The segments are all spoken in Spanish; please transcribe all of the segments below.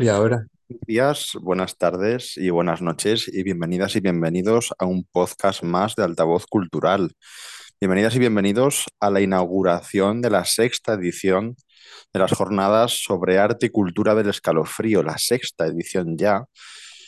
Y ahora, días, buenas tardes y buenas noches y bienvenidas y bienvenidos a un podcast más de Altavoz Cultural. Bienvenidas y bienvenidos a la inauguración de la sexta edición de las jornadas sobre arte y cultura del escalofrío, la sexta edición ya.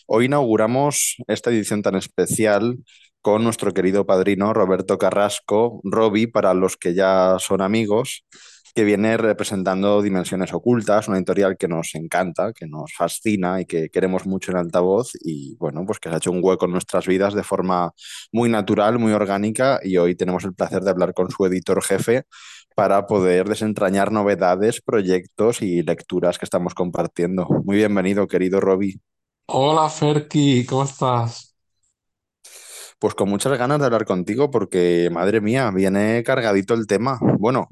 Hoy inauguramos esta edición tan especial con nuestro querido padrino Roberto Carrasco, Roby, para los que ya son amigos, que viene representando Dimensiones Ocultas, una editorial que nos encanta, que nos fascina y que queremos mucho en altavoz y bueno, pues que se ha hecho un hueco en nuestras vidas de forma muy natural, muy orgánica y hoy tenemos el placer de hablar con su editor jefe para poder desentrañar novedades, proyectos y lecturas que estamos compartiendo. Muy bienvenido, querido Roby. Hola Ferki, ¿cómo estás? Pues con muchas ganas de hablar contigo porque, madre mía, viene cargadito el tema. Bueno,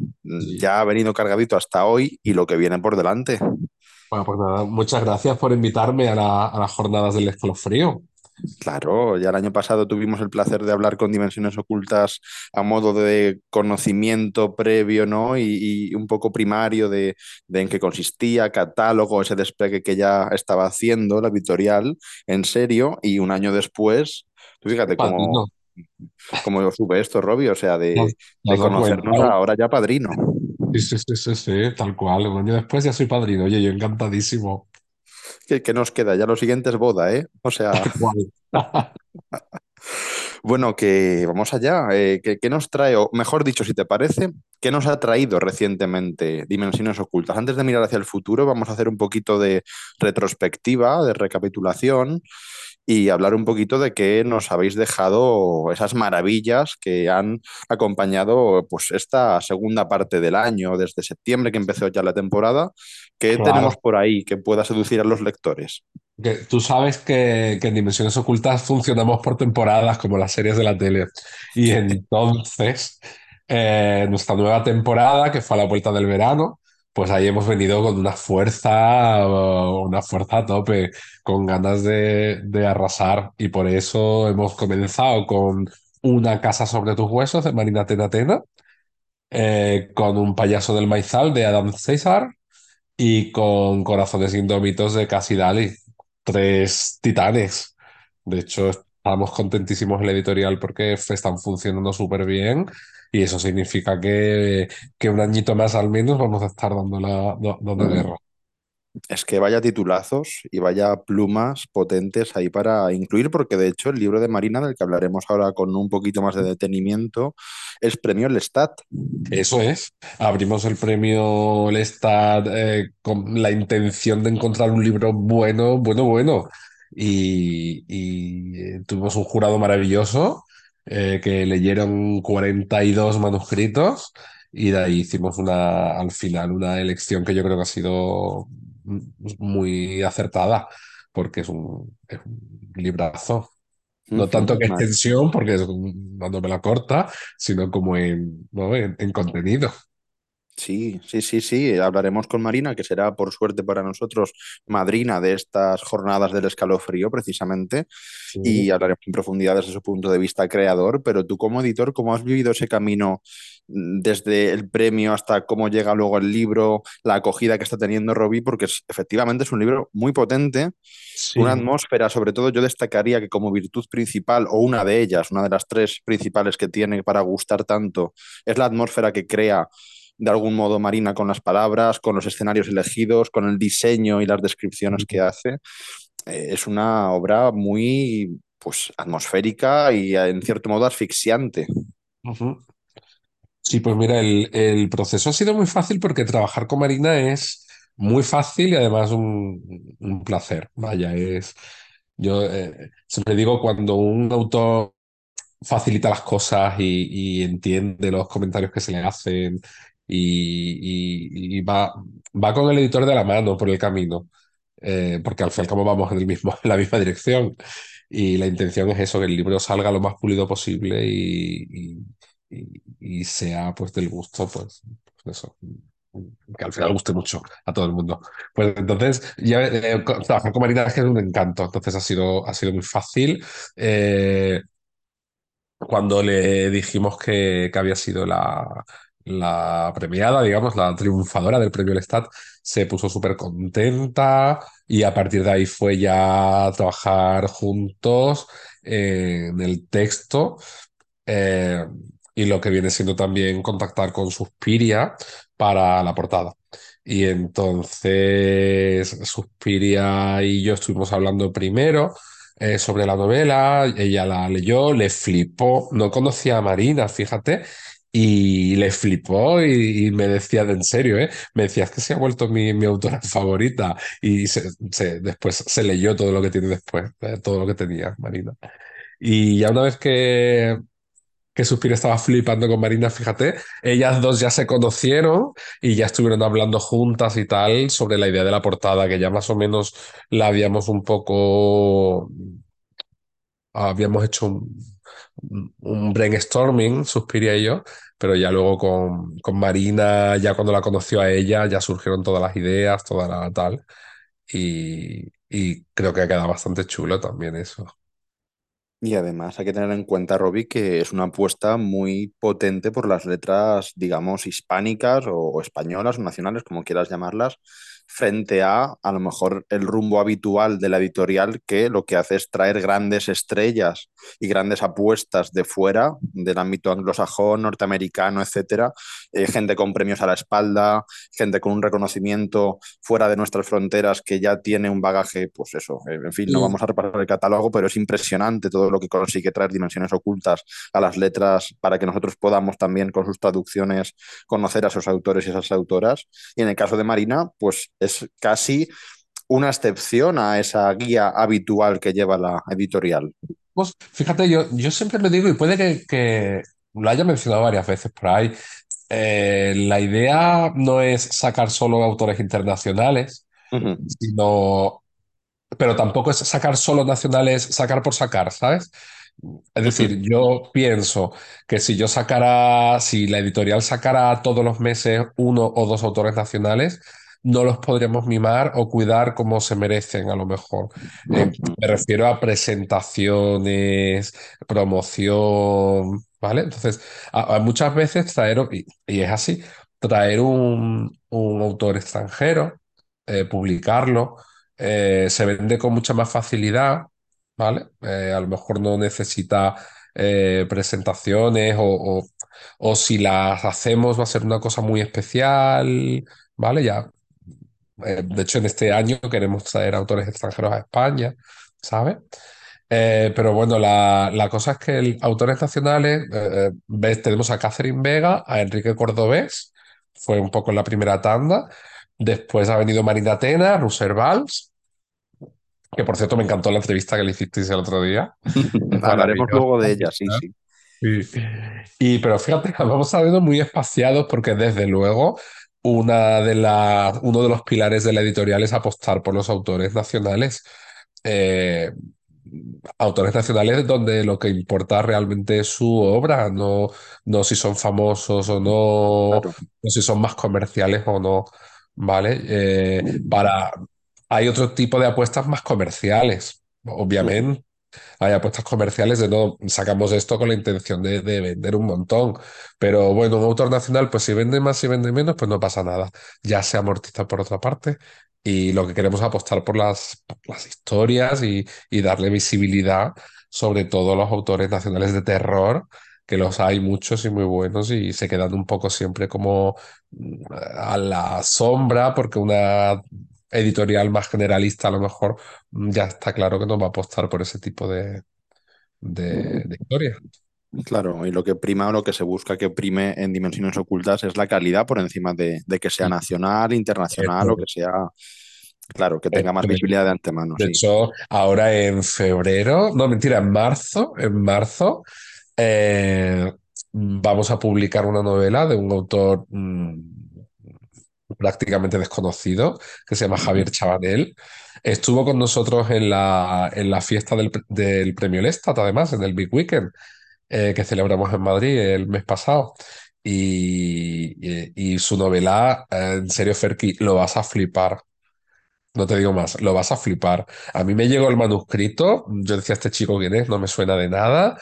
ya ha venido cargadito hasta hoy y lo que viene por delante. Bueno, pues nada, muchas gracias por invitarme a, la- a las jornadas del escalofrío. Claro, ya el año pasado tuvimos el placer de hablar con Dimensiones Ocultas a modo de conocimiento previo, ¿no? Y, y un poco primario de, de en qué consistía, catálogo, ese despegue que ya estaba haciendo la editorial, en serio, y un año después, tú fíjate cómo, cómo sube esto, Robbie, o sea, ¿te has, de, cuenta? conocernos ahora ya padrino. Sí, sí, sí, sí, sí, tal cual. Un año después ya soy padrino. Oye, yo encantadísimo. ¿Qué, qué nos queda? Ya lo siguiente es boda, ¿eh? O sea, Tal cual. Bueno, que vamos allá. Eh, ¿qué, qué nos trae, o mejor dicho, si te parece, qué nos ha traído recientemente Dimensiones Ocultas? Antes de mirar hacia el futuro, vamos a hacer un poquito de retrospectiva, de recapitulación y hablar un poquito de qué nos habéis dejado esas maravillas que han acompañado pues esta segunda parte del año, desde septiembre que empezó ya la temporada. ¿Qué tenemos por ahí que pueda seducir a los lectores? Que tú sabes que, que en Dimensiones Ocultas funcionamos por temporadas como las series de la tele. Y entonces, eh, nuestra nueva temporada, que fue a la vuelta del verano, pues ahí hemos venido con una fuerza, uh, una fuerza a tope, con ganas de, de arrasar. Y por eso hemos comenzado con Una casa sobre tus huesos de Marina Tenatena, eh, con Un payaso del maizal de Adam César y con Corazones Indómitos de Cassie Dali. Tres titanes. De hecho, estamos contentísimos en la editorial porque están funcionando súper bien y eso significa que, que un añito más al menos vamos a estar dando, la, do- dando guerra. Es que vaya titulazos y vaya plumas potentes ahí para incluir, porque de hecho el libro de Marina, del que hablaremos ahora con un poquito más de detenimiento, es premio Lestat. Eso es. Abrimos el premio Lestat eh, con la intención de encontrar un libro bueno, bueno, bueno. Y, y, eh, tuvimos un jurado maravilloso eh, que leyeron 42 manuscritos y de ahí hicimos una, al final una elección que yo creo que ha sido mm, muy acertada porque es un, es un librazo. No tanto Ujú, en vale. extensión, porque es una novela corta, sino como en, ¿no? en, en contenido. Sí, sí, sí, sí. Hablaremos con Marina, que será, por suerte para nosotros, madrina de estas jornadas del escalofrío, precisamente, Sí. y hablaremos en profundidad desde su punto de vista creador. Pero tú, como editor, ¿cómo has vivido ese camino mm, desde el premio hasta cómo llega luego el libro, la acogida que está teniendo Robbie? Porque es- efectivamente es un libro muy potente, una atmósfera, sobre todo yo destacaría que como virtud principal, o una de ellas, una de las tres principales que tiene para gustar tanto, es la atmósfera que crea de algún modo Marina con las palabras, con los escenarios elegidos, con el diseño y las descripciones que hace. Eh, es una obra muy pues atmosférica y en cierto modo asfixiante. Sí, pues mira, el, el proceso ha sido muy fácil porque trabajar con Marina es muy fácil y además un, un placer. Vaya, es. Yo eh, siempre digo cuando un autor facilita las cosas y, y entiende los comentarios que se le hacen y, y- y va, va con el editor de la mano por el camino, eh, porque al fin y al cabo vamos en el mismo, en la misma dirección. Y la intención es eso, que el libro salga lo más pulido posible y, y- sea pues del gusto, pues, pues eso, que al final guste mucho a todo el mundo. Pues entonces, ya, eh, trabajar con Marina es que es un encanto, entonces ha sido, ha sido muy fácil. Eh, cuando le dijimos que, que había sido la, la premiada, digamos, la triunfadora del premio Lestat, se puso súper contenta y a partir de ahí fue ya a trabajar juntos en el texto eh, y lo que viene siendo también contactar con Suspiria para la portada. Y entonces Suspiria y yo estuvimos hablando primero eh, sobre la novela, ella la leyó, le flipó, no conocía a Marina, fíjate, y le flipó y, y me decía de en serio, ¿eh? Me decía, es que se ha vuelto mi, mi autora favorita y se- se- después se leyó todo lo que tiene después, eh, todo lo que tenía Marina. Y ya una vez que, que Suspiro estaba flipando con Marina, fíjate, ellas dos ya se conocieron y ya estuvieron hablando juntas y tal sobre la idea de la portada, que ya más o menos la habíamos un poco, habíamos hecho un, un brainstorming, Suspiria y yo, pero ya luego con, con Marina, ya cuando la conoció a ella, ya surgieron todas las ideas, toda la tal, y, y creo que ha quedado bastante chulo también eso. Y además hay que tener en cuenta, Robbie, que es una apuesta muy potente por las letras, digamos, hispánicas o, o españolas o nacionales, como quieras llamarlas, frente a a lo mejor el rumbo habitual de la editorial que lo que hace es traer grandes estrellas y grandes apuestas de fuera, del ámbito anglosajón, norteamericano, etcétera, eh, gente con premios a la espalda, gente con un reconocimiento fuera de nuestras fronteras que ya tiene un bagaje, pues eso, eh, en fin, no Y vamos a repasar el catálogo, pero es impresionante todo lo que consigue traer dimensiones ocultas a las letras para que nosotros podamos también con sus traducciones conocer a esos autores y esas autoras. Y en el caso de Marina, pues es casi una excepción a esa guía habitual que lleva la editorial. pues fíjate, yo, yo siempre lo digo y puede que, que lo haya mencionado varias veces por ahí. eh, la idea no es sacar solo autores internacionales, sino pero tampoco es sacar solo nacionales, sacar por sacar, ¿sabes? Es decir, yo pienso que si yo sacara, si la editorial sacara todos los meses uno o dos autores nacionales, no los podríamos mimar o cuidar como se merecen, a lo mejor. Eh, me refiero a presentaciones, promoción, ¿vale? Entonces, a- a muchas veces traer, y, y es así, traer un, un autor extranjero, eh, publicarlo eh, se vende con mucha más facilidad, ¿vale? A lo mejor no necesita eh, presentaciones o, o- o si las hacemos va a ser una cosa muy especial, ¿vale? Ya, eh, de hecho, en este año queremos traer autores extranjeros a España, ¿sabes? Eh, pero bueno, la, la cosa es que el- autores nacionales, eh, eh, ves, tenemos a Catherine Vega, a Enrique Cordobés, fue un poco en la primera tanda. Después ha venido Marina Tena, Roser Valls, que por cierto me encantó la entrevista que le hicisteis el otro día. Hablaremos luego de ella, sí, sí. Sí. Y, pero fíjate, vamos saliendo muy espaciados porque desde luego una de uno de los pilares de la editorial es apostar por los autores nacionales. Eh, autores nacionales donde lo que importa realmente es su obra, no, no si son famosos o no, Claro. no si son más comerciales o no, ¿vale? Eh, para, hay otro tipo de apuestas más comerciales, obviamente. Hay apuestas comerciales de no, sacamos esto con la intención de, de vender un montón. Pero bueno, un autor nacional, pues si vende más, si vende menos, pues no pasa nada. Ya se amortiza por otra parte. Y lo que queremos es apostar por las, por las historias y, y darle visibilidad, sobre todo a los autores nacionales de terror, que los hay muchos y muy buenos y se quedan un poco siempre como mm, a la sombra, porque una editorial más generalista a lo mejor mm, ya está claro que no va a apostar por ese tipo de, de, de historias. Claro, y lo que prima o lo que se busca que prime en dimensiones ocultas es la calidad por encima de, de que sea nacional, internacional o que sea, claro, que tenga más visibilidad de antemano, De sí. hecho, ahora en febrero, no mentira, en marzo, en marzo, eh, vamos a publicar una novela de un autor mm, prácticamente desconocido que se llama Javier Chabanel. Estuvo con nosotros en la, en la fiesta del, del Premio Lestat, además, en el Big Weekend. eh, que celebramos en Madrid el mes pasado. Y, y- y su novela, eh, en serio, Ferki, lo vas a flipar. No te digo más, lo vas a flipar. A mí me llegó el manuscrito, yo decía, este chico quién es, no me suena de nada.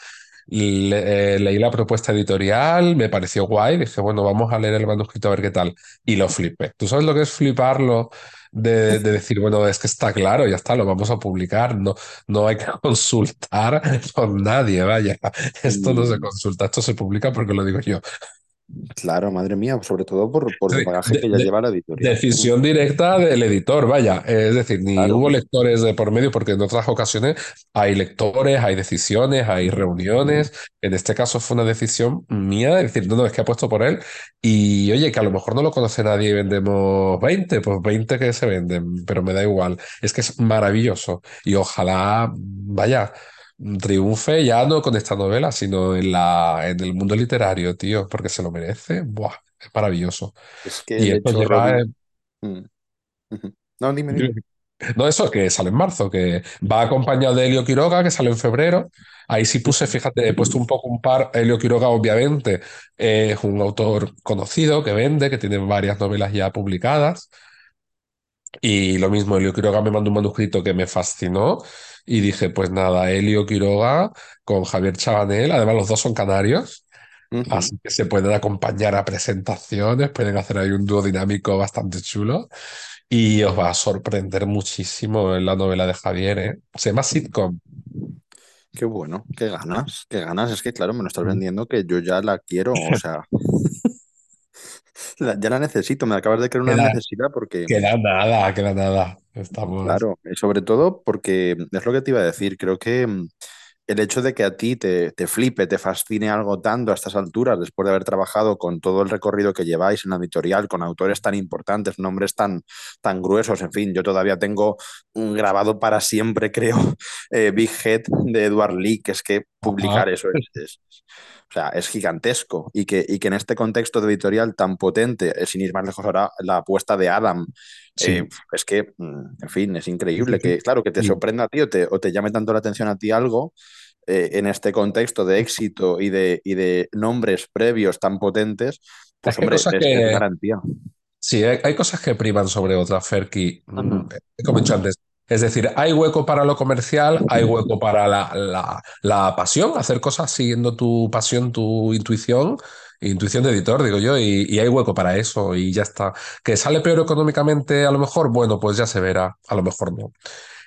Le- eh, leí la propuesta editorial, me pareció guay, dije, bueno, vamos a leer el manuscrito a ver qué tal. Y lo flipé. ¿Tú sabes lo que es fliparlo? De, de decir, bueno, es que está claro, ya está, lo vamos a publicar, no, no hay que consultar con nadie, vaya. Esto no se Mm, consulta, esto se publica porque lo digo yo. Claro, madre mía, sobre todo por, por el bagaje de- que ya de- lleva la editorial. Decisión directa del editor, vaya. Es decir, ni Claro. hubo lectores de por medio, porque en otras ocasiones hay lectores, hay decisiones, hay reuniones. En este caso fue una decisión mía, de decir, no, no, es que apuesto por él. Y oye, que a lo mejor no lo conoce nadie y vendemos 20 pues 20 que se venden, pero me da igual. Es que es maravilloso. Y ojalá, vaya. Triunfe ya no con esta novela, sino en la, en el mundo literario, tío, porque se lo merece. Buah, es maravilloso. Es que Y esto hecho, lleva, Robin. eh, mm. No, dime, dime. no eso, que sale en marzo, que va acompañado de Helio Quiroga, que sale en febrero. Ahí sí puse, fíjate, he puesto un poco un par. Helio Quiroga, obviamente, es un autor conocido que vende, que tiene varias novelas ya publicadas. Y lo mismo, Helio Quiroga me mandó un manuscrito que me fascinó. Y dije, pues nada, Helio Quiroga con Javier Chabanel, además los dos son canarios. Así que se pueden acompañar a presentaciones, pueden hacer ahí un dúo dinámico bastante chulo. Y os va a sorprender muchísimo en la novela de Javier, ¿eh? Se llama sitcom. Qué bueno, qué ganas, qué ganas. Es que, claro, me lo estás vendiendo que yo ya la quiero, o sea, la- ya la necesito, me acabas de crear una Queda, necesidad porque, queda nada, queda nada. Estamos. claro, y sobre todo porque es lo que te iba a decir, creo que mm, el hecho de que a ti te, te flipe, te fascine algo tanto a estas alturas, después de haber trabajado con todo el recorrido que lleváis en la editorial, con autores tan importantes, nombres tan, tan gruesos, en fin, yo todavía tengo un grabado para siempre, creo, eh, Big Head de Edward Lee, que es que publicar eso es, es- o sea, es gigantesco y que, y que en este contexto de editorial tan potente, eh, sin ir más lejos ahora, la apuesta de Adam, eh, Sí. es que, mm, en fin, es increíble que, claro, que te sorprenda a ti o te, o te llame tanto la atención a ti algo eh, en este contexto de éxito y de, y de nombres previos tan potentes, es pues hombre, cosas es, es que, garantía. Sí, hay, hay cosas que priman sobre otras, Ferki. Mm, Ujú, Como he dicho antes. Es decir, hay hueco para lo comercial, hay hueco para la, la- pasión, hacer cosas siguiendo tu pasión, tu intuición, intuición de editor, digo yo, y, y hay hueco para eso y ya está. ¿Que sale peor económicamente a lo mejor? Bueno, pues ya se verá, a lo mejor no.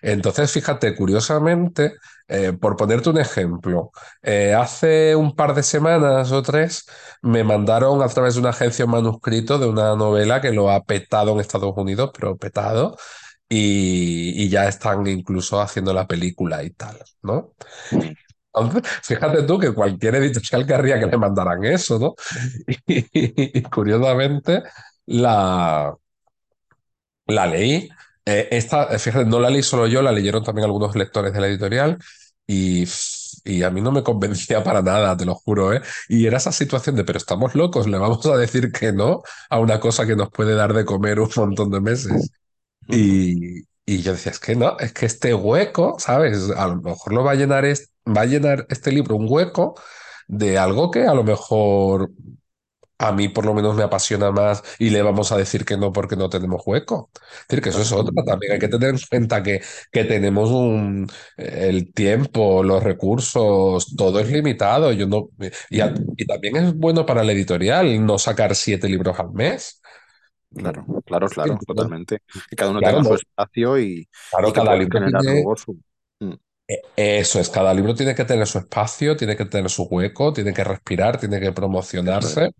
Entonces, fíjate, curiosamente, eh, por ponerte un ejemplo, eh, hace un par de semanas o tres me mandaron a través de una agencia un manuscrito de una novela que lo ha petado en Estados Unidos, pero petado, y, y ya están incluso haciendo la película y tal, ¿no? fíjate tú que cualquier editorial querría que le mandaran eso, ¿no? Y, curiosamente, la, la leí. Eh, esta, eh, fíjate, no la leí solo yo, la leyeron también algunos lectores de la editorial y, y a mí no me convencía para nada, te lo juro, ¿eh? Y era esa situación de, pero estamos locos, le vamos a decir que no a una cosa que nos puede dar de comer un montón de meses. Y, y yo decía, es que no, es que este hueco, ¿sabes? A lo mejor lo va a llenar, es- va a llenar este libro un hueco de algo que a lo mejor a mí por lo menos me apasiona más y le vamos a decir que no porque no tenemos hueco. Es decir, que eso es otra. También hay que tener en cuenta que, que tenemos un, el tiempo, los recursos, todo es limitado. Yo no, y, a- y también es bueno para la editorial no sacar siete libros al mes. Claro, claro, claro, totalmente. Que cada uno claro, tenga su espacio y, claro, y cada libro tiene, luego su... Mm, eso es, cada libro tiene que tener su espacio, tiene que tener su hueco, tiene que respirar, tiene que promocionarse.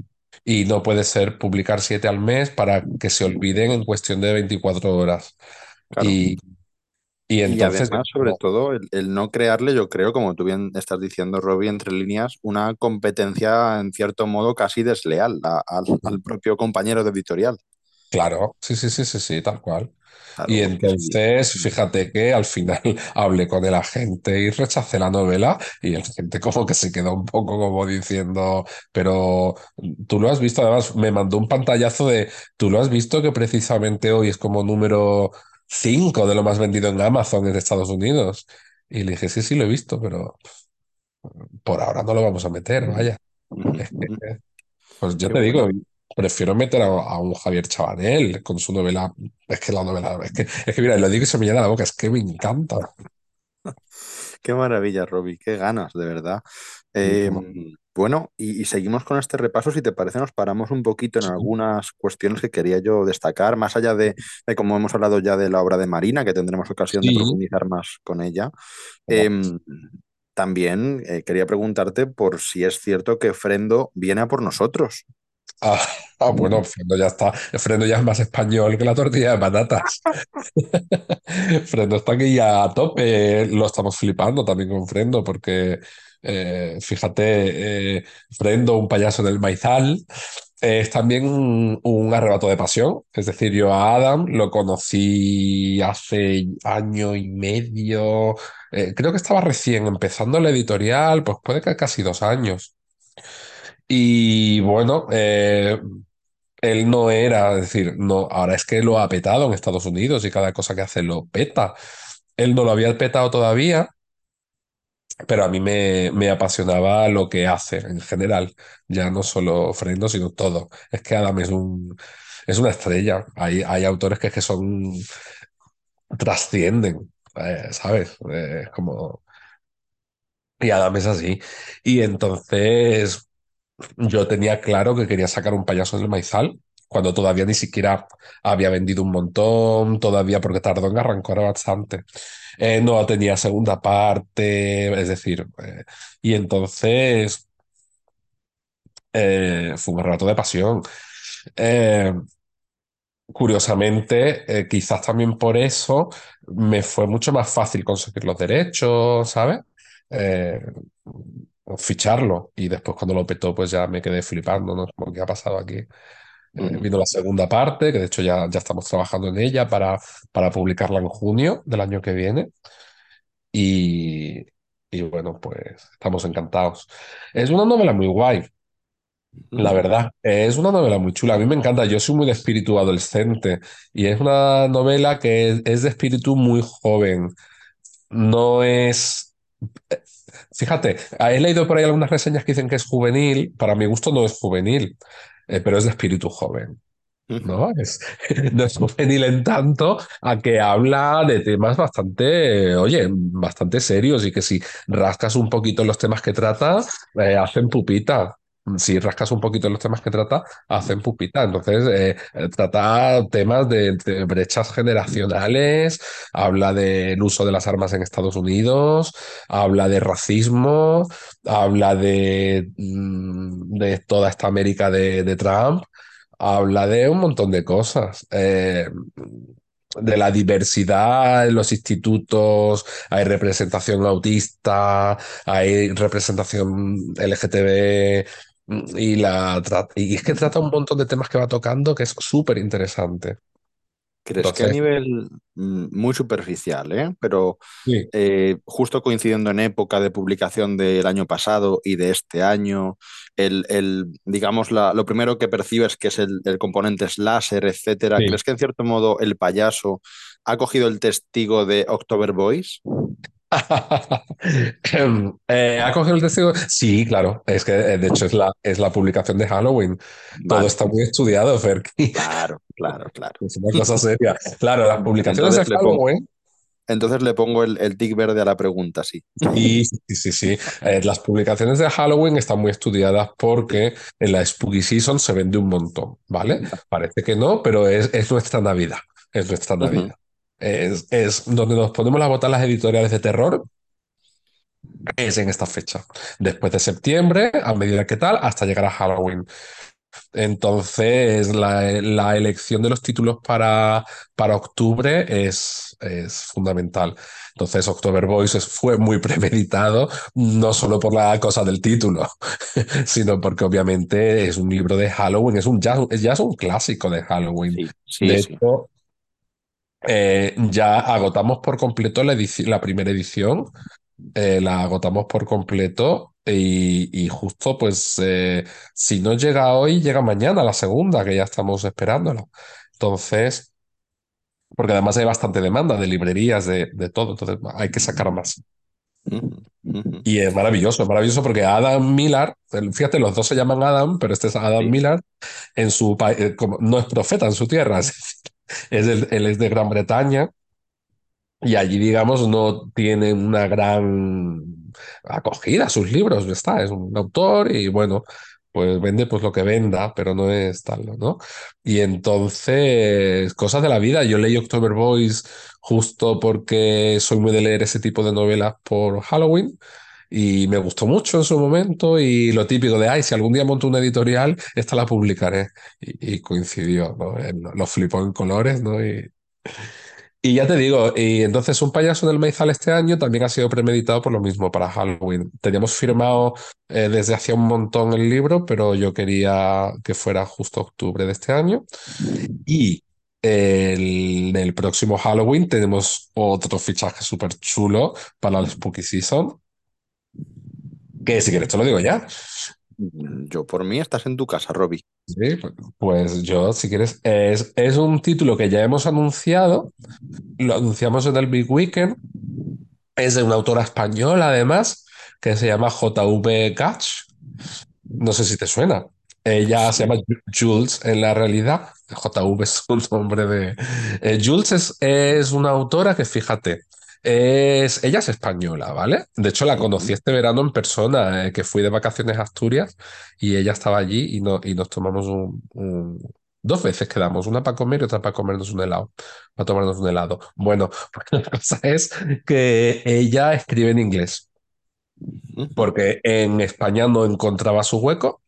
Y no puede ser publicar siete al mes para que se olviden en cuestión de 24 horas. claro. Y, y Y entonces, además, sobre todo, el, el no crearle, yo creo, como tú bien estás diciendo, Robbie, entre líneas, una competencia en cierto modo casi desleal a- al propio compañero de editorial. Claro, sí, sí, sí, sí, sí, tal cual. Claro, Y entonces, fíjate que al final hablé con el agente y rechacé la novela y el agente como que se quedó un poco como diciendo, pero tú lo has visto, además me mandó un pantallazo de, tú lo has visto que precisamente hoy es como número 5 de lo más vendido en Amazon en Estados Unidos. Y le dije, sí, sí, lo he visto, pero por ahora no lo vamos a meter, vaya. pues yo Qué te digo, bueno. Prefiero meter a, a un Javier Chabanel con su novela. Es que la novela, es que, es que mira, lo digo y se me llena la boca, es que me encanta. Qué maravilla, Robbie, qué ganas, de verdad. Eh, como- bueno, y, y seguimos con este repaso. Si te parece, nos paramos un poquito en algunas cuestiones que quería yo destacar, más allá de, de como hemos hablado ya de la obra de Marina, que tendremos ocasión de profundizar más con ella. Em, también eh, quería preguntarte por si es cierto que Frendo viene a por nosotros. Ah, ah, bueno, Frendo ya está. Frendo ya es más español que la tortilla de patatas. Frendo está aquí ya a tope. Lo estamos flipando también con Frendo, porque eh, fíjate, eh, Frendo, un payaso del maizal, eh, es también un, un arrebato de pasión. Es decir, yo a Adam lo conocí hace año y medio. eh, creo que estaba recién empezando la editorial, pues puede que casi dos años. Y bueno, eh, él no era, decir, no, ahora es que lo ha petado en Estados Unidos y cada cosa que hace lo peta. Él no lo había petado todavía, pero a mí me, me apasionaba lo que hace en general, ya no solo Frendo, sino todo. Es que Adam es un, es una estrella. Hay, hay autores que, que son, trascienden, eh, ¿sabes? Eh, como, y Adam es así. Y entonces Yo tenía claro que quería sacar un payaso del maizal, cuando todavía ni siquiera había vendido un montón, todavía porque tardó en arrancar bastante. Eh, no tenía segunda parte, es decir, eh, y entonces eh, fue un rato de pasión. Curiosamente, quizás también por eso me fue mucho más fácil conseguir los derechos, ¿sabes? Ficharlo. Y después cuando lo petó, pues ya me quedé flipando, ¿no? Como, ¿qué ha pasado aquí? Eh, Ujú. vino la segunda parte, que de hecho ya, ya estamos trabajando en ella para, para publicarla en junio del año que viene. Y, y bueno, pues estamos encantados. Es una novela muy guay, la Ujú. verdad. Es una novela muy chula. A mí me encanta. Yo soy muy de espíritu adolescente y es una novela que es, es de espíritu muy joven. No es... Fíjate, he leído por ahí algunas reseñas que dicen que es juvenil. Para mi gusto no es juvenil, eh, pero es de espíritu joven. Ujú. ¿no? Es, no es juvenil en tanto a que habla de temas bastante, oye, bastante serios y que si rascas un poquito los temas que trata, eh, hacen pupita. Si rascas un poquito los temas que trata, hacen pupita. Entonces, eh, eh, trata temas de, brechas generacionales, habla del uso de las armas en Estados Unidos, habla de racismo, habla de, mm, de toda esta América de, de Trump. Habla de un montón de cosas. eh, de la diversidad en los institutos, hay representación autista, hay representación LGTB y, la, y es que trata un montón de temas que va tocando que es súper interesante. ¿Crees que a nivel mm, muy superficial, eh? pero sí, eh, justo coincidiendo en época de publicación del año pasado y de este año, el, el, digamos, la- lo primero que percibes que es el, el componente slasher, etcétera, sí. ¿crees que en cierto modo el payaso ha cogido el testigo de October Boys? Eh, ¿ha cogido el testigo? Sí, claro. Es que eh, de hecho es la, es la publicación de Halloween. Todo está muy estudiado, Ferki. claro, claro, claro. Es una cosa seria. Claro, las publicaciones de Entonces le pongo, Halloween, entonces le pongo el, el tic verde a la pregunta, sí. sí, sí, sí, sí. Eh, las publicaciones de Halloween están muy estudiadas porque en la Spooky Season se vende un montón, ¿vale? Parece que no, pero es, es nuestra Navidad. Es nuestra. Navidad. Es, es donde nos ponemos a votar las editoriales de terror, es en esta fecha. Después de septiembre, a medida que tal, hasta llegar a Halloween. Entonces, la, la elección de los títulos para, para octubre es, es fundamental. Entonces, October Boys fue muy premeditado, no solo por la cosa del título, sino porque obviamente es un libro de Halloween, es un, ya, ya es un clásico de Halloween. Sí, sí, De sí. hecho, eh, ya agotamos por completo la, primera edición eh, la agotamos por completo y, y justo pues eh, si no llega hoy, llega mañana la segunda, que ya estamos esperándola. Entonces, porque además hay bastante demanda de librerías, de, de todo, entonces hay que sacar más. Ujú, ujú. Y es maravilloso, es maravilloso porque Adam Millar, el- fíjate, los dos se llaman Adam, pero este es Adam Sí. Millar, en su pa- como, no es profeta en su tierra, es, es el- él es de Gran Bretaña Y allí, digamos, no tiene una gran acogida sus libros, está, es un autor y bueno, pues vende pues lo que venda, pero no es tal, ¿no? Y entonces, cosas de la vida, yo leí October Boys justo porque soy muy de leer ese tipo de novelas por Halloween. Y me gustó mucho en su momento y lo típico de, ay, si algún día monto una editorial, esta la publicaré. Y, coincidió, ¿no? Lo flipó en colores, ¿no? Y, ya te digo, y entonces Un payaso en el maizal este año también ha sido premeditado por lo mismo para Halloween. Teníamos firmado eh, desde hacía un montón el libro, pero yo quería que fuera justo octubre de este año. Y el, el próximo Halloween tenemos otro fichaje súper chulo para el Spooky Season, que si quieres te lo digo ya. Yo por mí estás en tu casa, Robbie. Sí, pues, pues yo, si quieres, es, es un título que ya hemos anunciado, lo anunciamos en el Big Weekend, es de una autora española además, que se llama J.V. Gatch, no sé si te suena. Ella se llama Jules en la realidad. JV es un nombre de... Eh, Jules es, es una autora que, fíjate, es, ella es española, ¿vale? De hecho, la conocí este verano en persona, eh, que fui de vacaciones a Asturias y ella estaba allí y, no, y nos tomamos un, un- Dos veces quedamos, una para comer y otra para comernos un helado, para tomarnos un helado. Bueno, pues la cosa es que ella escribe en inglés, porque en España no encontraba su hueco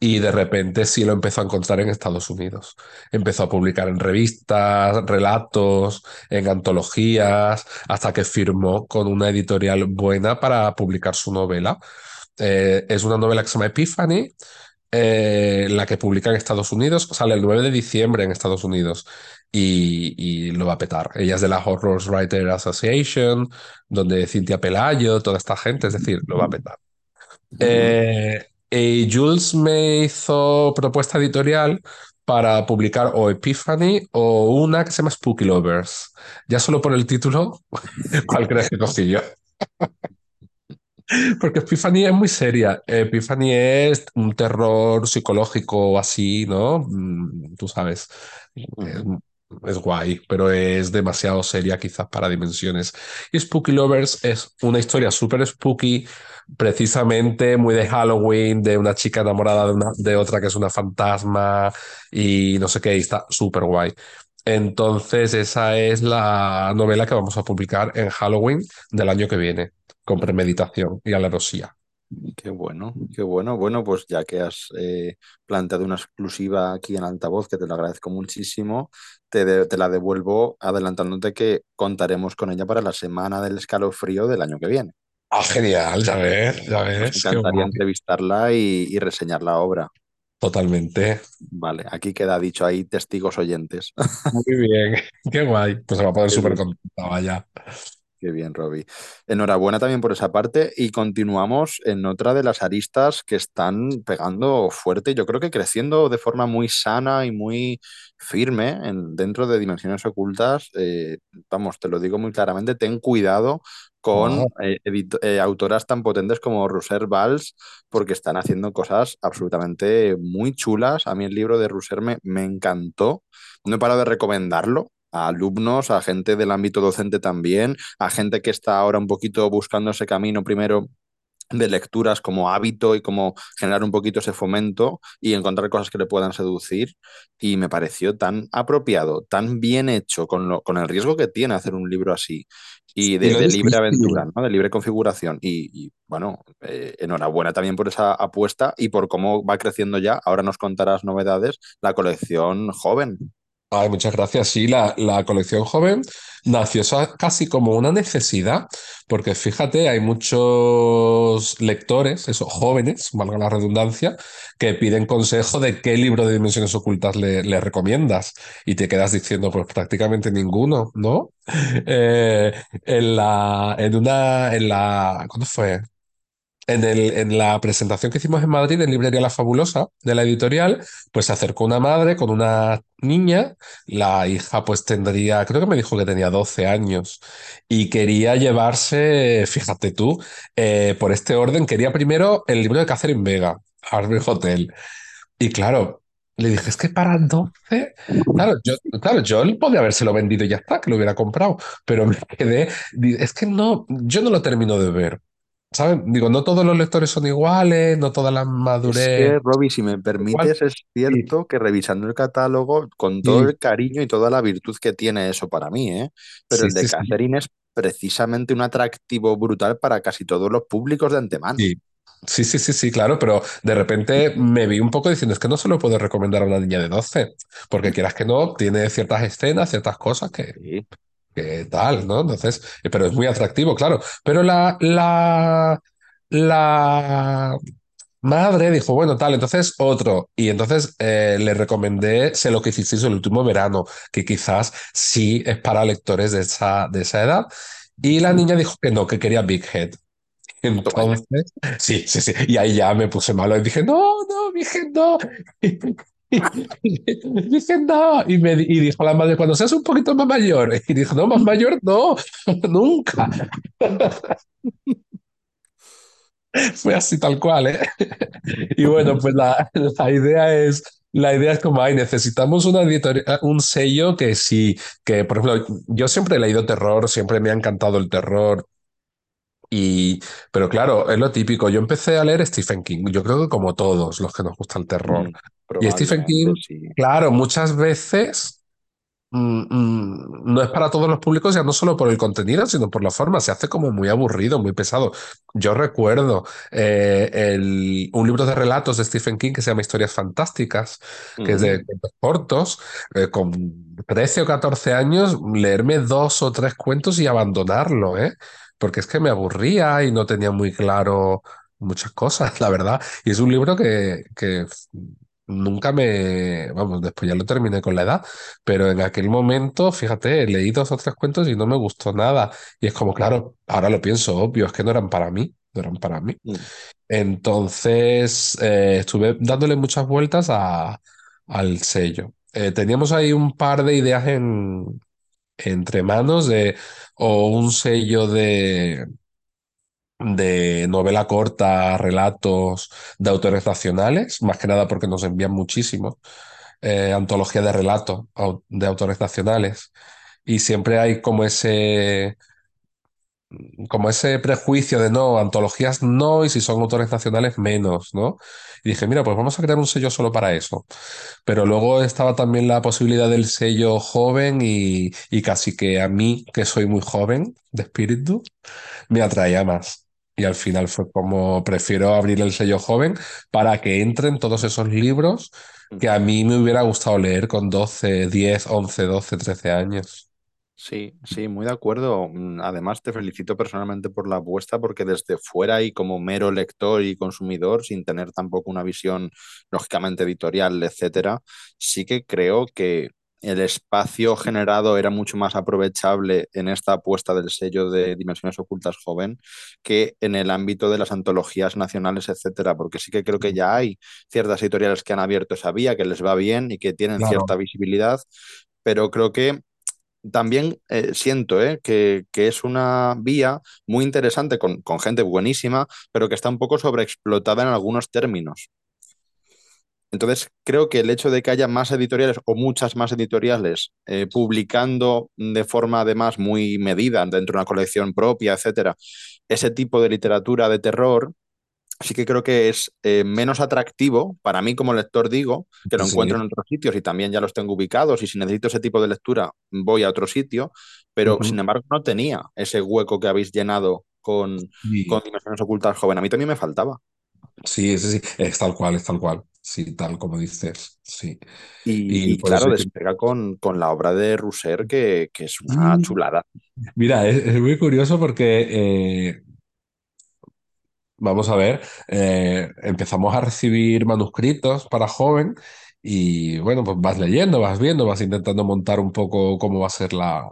y de repente sí lo empezó a encontrar en Estados Unidos. Empezó a publicar en revistas, relatos, en antologías, hasta que firmó con una editorial buena para publicar su novela. Eh, es una novela que se llama Epiphany, eh, la que publica en Estados Unidos, sale el 9 de diciembre en Estados Unidos y, y lo va a petar. Ella es de la Horror Writer Association, donde Cintia Pelayo, toda esta gente, es decir, lo va a petar. Eh, y Jules me hizo propuesta editorial para publicar o Epiphany o una que se llama Spooky Lovers. Ya solo por el título, ¿cuál crees que cogí yo? Porque Epiphany es muy seria. Epiphany es un terror psicológico así, ¿no? Mm, Tú sabes. Es, es guay, pero es demasiado seria quizás para dimensiones. Y Spooky Lovers es una historia súper spooky, precisamente muy de Halloween, de una chica enamorada de, una, de otra que es una fantasma y no sé qué, y está súper guay. Entonces, esa es la novela que vamos a publicar en Halloween del año que viene, con premeditación y alevosía. Qué bueno, qué bueno. Bueno, pues ya que has eh, planteado una exclusiva aquí en altavoz, que te lo agradezco muchísimo, te, te la devuelvo adelantándote que contaremos con ella para la semana del escalofrío del año que viene. Ah, genial, ya ves, ya ves, qué encantaría entrevistarla y, y reseñar la obra. Totalmente. Vale, aquí queda dicho ahí testigos oyentes. Muy bien, qué guay. Pues se va a poner súper contenta, vaya. Qué bien, Robbie. Enhorabuena también por esa parte y continuamos en otra de las aristas que están pegando fuerte, yo creo que creciendo de forma muy sana y muy firme en- dentro de Dimensiones Ocultas. Eh, vamos, te lo digo muy claramente, ten cuidado con eh, eh, autoras tan potentes como Roser Valls porque están haciendo cosas absolutamente muy chulas. A mí el libro de Roser me, me encantó. No he parado de recomendarlo. a alumnos, a gente del ámbito docente también, a gente que está ahora un poquito buscando ese camino primero de lecturas como hábito y como generar un poquito ese fomento y encontrar cosas que le puedan seducir. Y me pareció tan apropiado, tan bien hecho, con, lo, con el riesgo que tiene hacer un libro así y de, libre aventura, ¿no? de libre configuración. Y, y, bueno, eh, enhorabuena también por esa apuesta y por cómo va creciendo ya. Ahora nos contarás novedades, la colección joven. Ay, muchas gracias. Sí, la, la colección joven nació casi como una necesidad, porque fíjate, hay muchos lectores, esos jóvenes, valga la redundancia, que piden consejo de qué libro de dimensiones ocultas le, le recomiendas y te quedas diciendo, pues prácticamente ninguno, ¿no? Eh, en la, en una, en la, ¿cuándo fue? En la presentación que hicimos en Madrid, en Librería La Fabulosa, de la editorial, pues se acercó una madre con una niña, la hija pues tendría, creo que me dijo que tenía 12 años, y quería llevarse, fíjate tú, eh, por este orden, quería primero el libro de Catherine Vega, Harvey Hotel. Y claro, Le dije, es que para 12, claro, yo, claro, yo podría habérselo vendido y ya está, que lo hubiera comprado, pero me quedé, es que no, yo no lo termino de ver, Digo, no todos los lectores son iguales, no toda la Es madurez que, Robbie, si me es igual. permites, es Sí, cierto que revisando el catálogo, con todo sí, el cariño y toda la virtud que tiene eso para mí, ¿eh? Pero sí, el de Catherine es precisamente un atractivo brutal para casi todos los públicos de antemano. sí, sí, sí, sí, sí, claro, pero de repente me vi un poco diciendo, es que no se lo puedo recomendar a una niña de 12 porque quieras que no, tiene ciertas escenas, ciertas cosas que, Sí, que tal, ¿no? Entonces, eh, pero es muy atractivo, claro. Pero la, la, la madre dijo, bueno, tal, entonces otro. Y entonces eh, le recomendé Sé lo que hicisteis el último verano, que quizás sí es para lectores de esa, de esa edad. Y la niña dijo que no, que quería Big Head. Entonces, sí, sí, sí. Y ahí ya me puse malo y dije, no, no, Big Head, no. Y dije, no. Y, me, y dijo la madre, cuando seas un poquito más mayor. Y dijo, no, más mayor, no, nunca. Fue así tal cual, ¿eh? Y bueno, pues la, la idea es, la idea es como, ay, necesitamos una editorial, un sello que sí, que por ejemplo, yo siempre he leído terror, siempre me ha encantado el terror, y, pero claro, es lo típico, yo empecé a leer Stephen King, yo creo que como todos los que nos gusta el terror. Mm, Y Stephen King, sí. claro, muchas veces mm, mm, no es para todos los públicos, ya no solo por el contenido, sino por la forma. Se hace como muy aburrido, muy pesado. Yo recuerdo eh, el- un libro de relatos de Stephen King que se llama Historias Fantásticas, que es de Mm, cuentos cortos, eh, con 13 o 14 años, leerme dos o tres cuentos y abandonarlo, ¿eh? Porque es que me aburría y no tenía muy claro muchas cosas, la verdad. Y es un libro que, que nunca me, vamos, después ya lo terminé con la edad pero en aquel momento, fíjate, leí dos o tres cuentos y no me gustó nada. Y es como, claro, ahora lo pienso, obvio, es que no eran para mí, no eran para mí. mm. Entonces, eh, estuve dándole muchas vueltas a- al sello. Eh, teníamos ahí un par de ideas en, entre manos de o un sello de, de novela corta, relatos de autores nacionales, más que nada porque nos envían muchísimo eh, antología de relatos de autores nacionales. Y siempre hay como ese, como ese prejuicio de no, antologías no, y si son autores nacionales menos, ¿no? Y dije, mira, pues vamos a crear un sello solo para eso. Pero luego estaba también la posibilidad del sello joven y, y casi que a mí, que soy muy joven de espíritu, me atraía más. Y al final fue como prefiero abrir el sello joven para que entren todos esos libros que a mí me hubiera gustado leer con 12 10 11 12 13 años. Sí, sí, muy de acuerdo. Mm, Además, te felicito personalmente por la apuesta porque desde fuera y como mero lector y consumidor, sin tener tampoco una visión lógicamente editorial, etcétera, sí que creo que el espacio generado era mucho más aprovechable en esta apuesta del sello de Dimensiones Ocultas Joven que en el ámbito de las antologías nacionales, etcétera, porque sí que creo que ya hay ciertas editoriales que han abierto esa vía, que les va bien y que tienen Claro, cierta visibilidad, pero creo que también eh, siento eh, que, que es una vía muy interesante con, con gente buenísima, pero que está un poco sobreexplotada en algunos términos. Entonces, creo que el hecho de que haya más editoriales o muchas más editoriales eh, publicando de forma además muy medida dentro de una colección propia, etcétera, ese tipo de literatura de terror, sí que creo que es eh, menos atractivo para mí como lector, digo, que lo encuentro en otros sitios y también ya los tengo ubicados y si necesito ese tipo de lectura voy a otro sitio, pero sin embargo no tenía ese hueco que habéis llenado con, con Dimensiones Ocultas Joven. A mí también me faltaba. sí, sí, sí, es tal cual, es tal cual. Sí, tal como dices. Sí. Y, claro, despega con, con la obra de Rousser, que, que es una "Mm". chulada. mira, es, es muy curioso porque eh, Vamos a ver, eh, empezamos a recibir manuscritos para joven y bueno, pues vas leyendo, vas viendo, vas intentando montar un poco cómo va a ser la,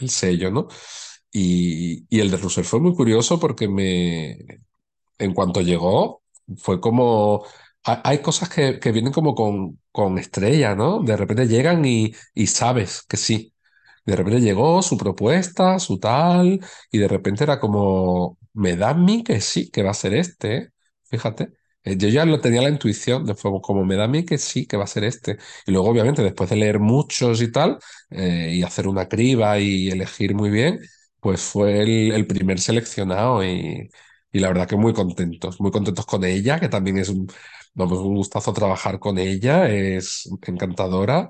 el sello, ¿no? Y, y el de Russell fue muy curioso porque me, en cuanto llegó, fue como, ha- hay cosas que, que vienen como con, con estrella, ¿no? De repente llegan y, y sabes que sí. De repente llegó su propuesta, su tal, y de repente era como, me da a mí que sí, que va a ser este, ¿eh? Fíjate. Eh, Yo ya lo tenía la intuición, de fue como me da a mí que sí, que va a ser este. Y luego, obviamente, después de leer muchos y tal, eh, y hacer una criba y elegir muy bien, pues fue el, el primer seleccionado y, y la verdad que muy contentos, muy contentos con ella, que también es un, vamos, un gustazo trabajar con ella, es encantadora.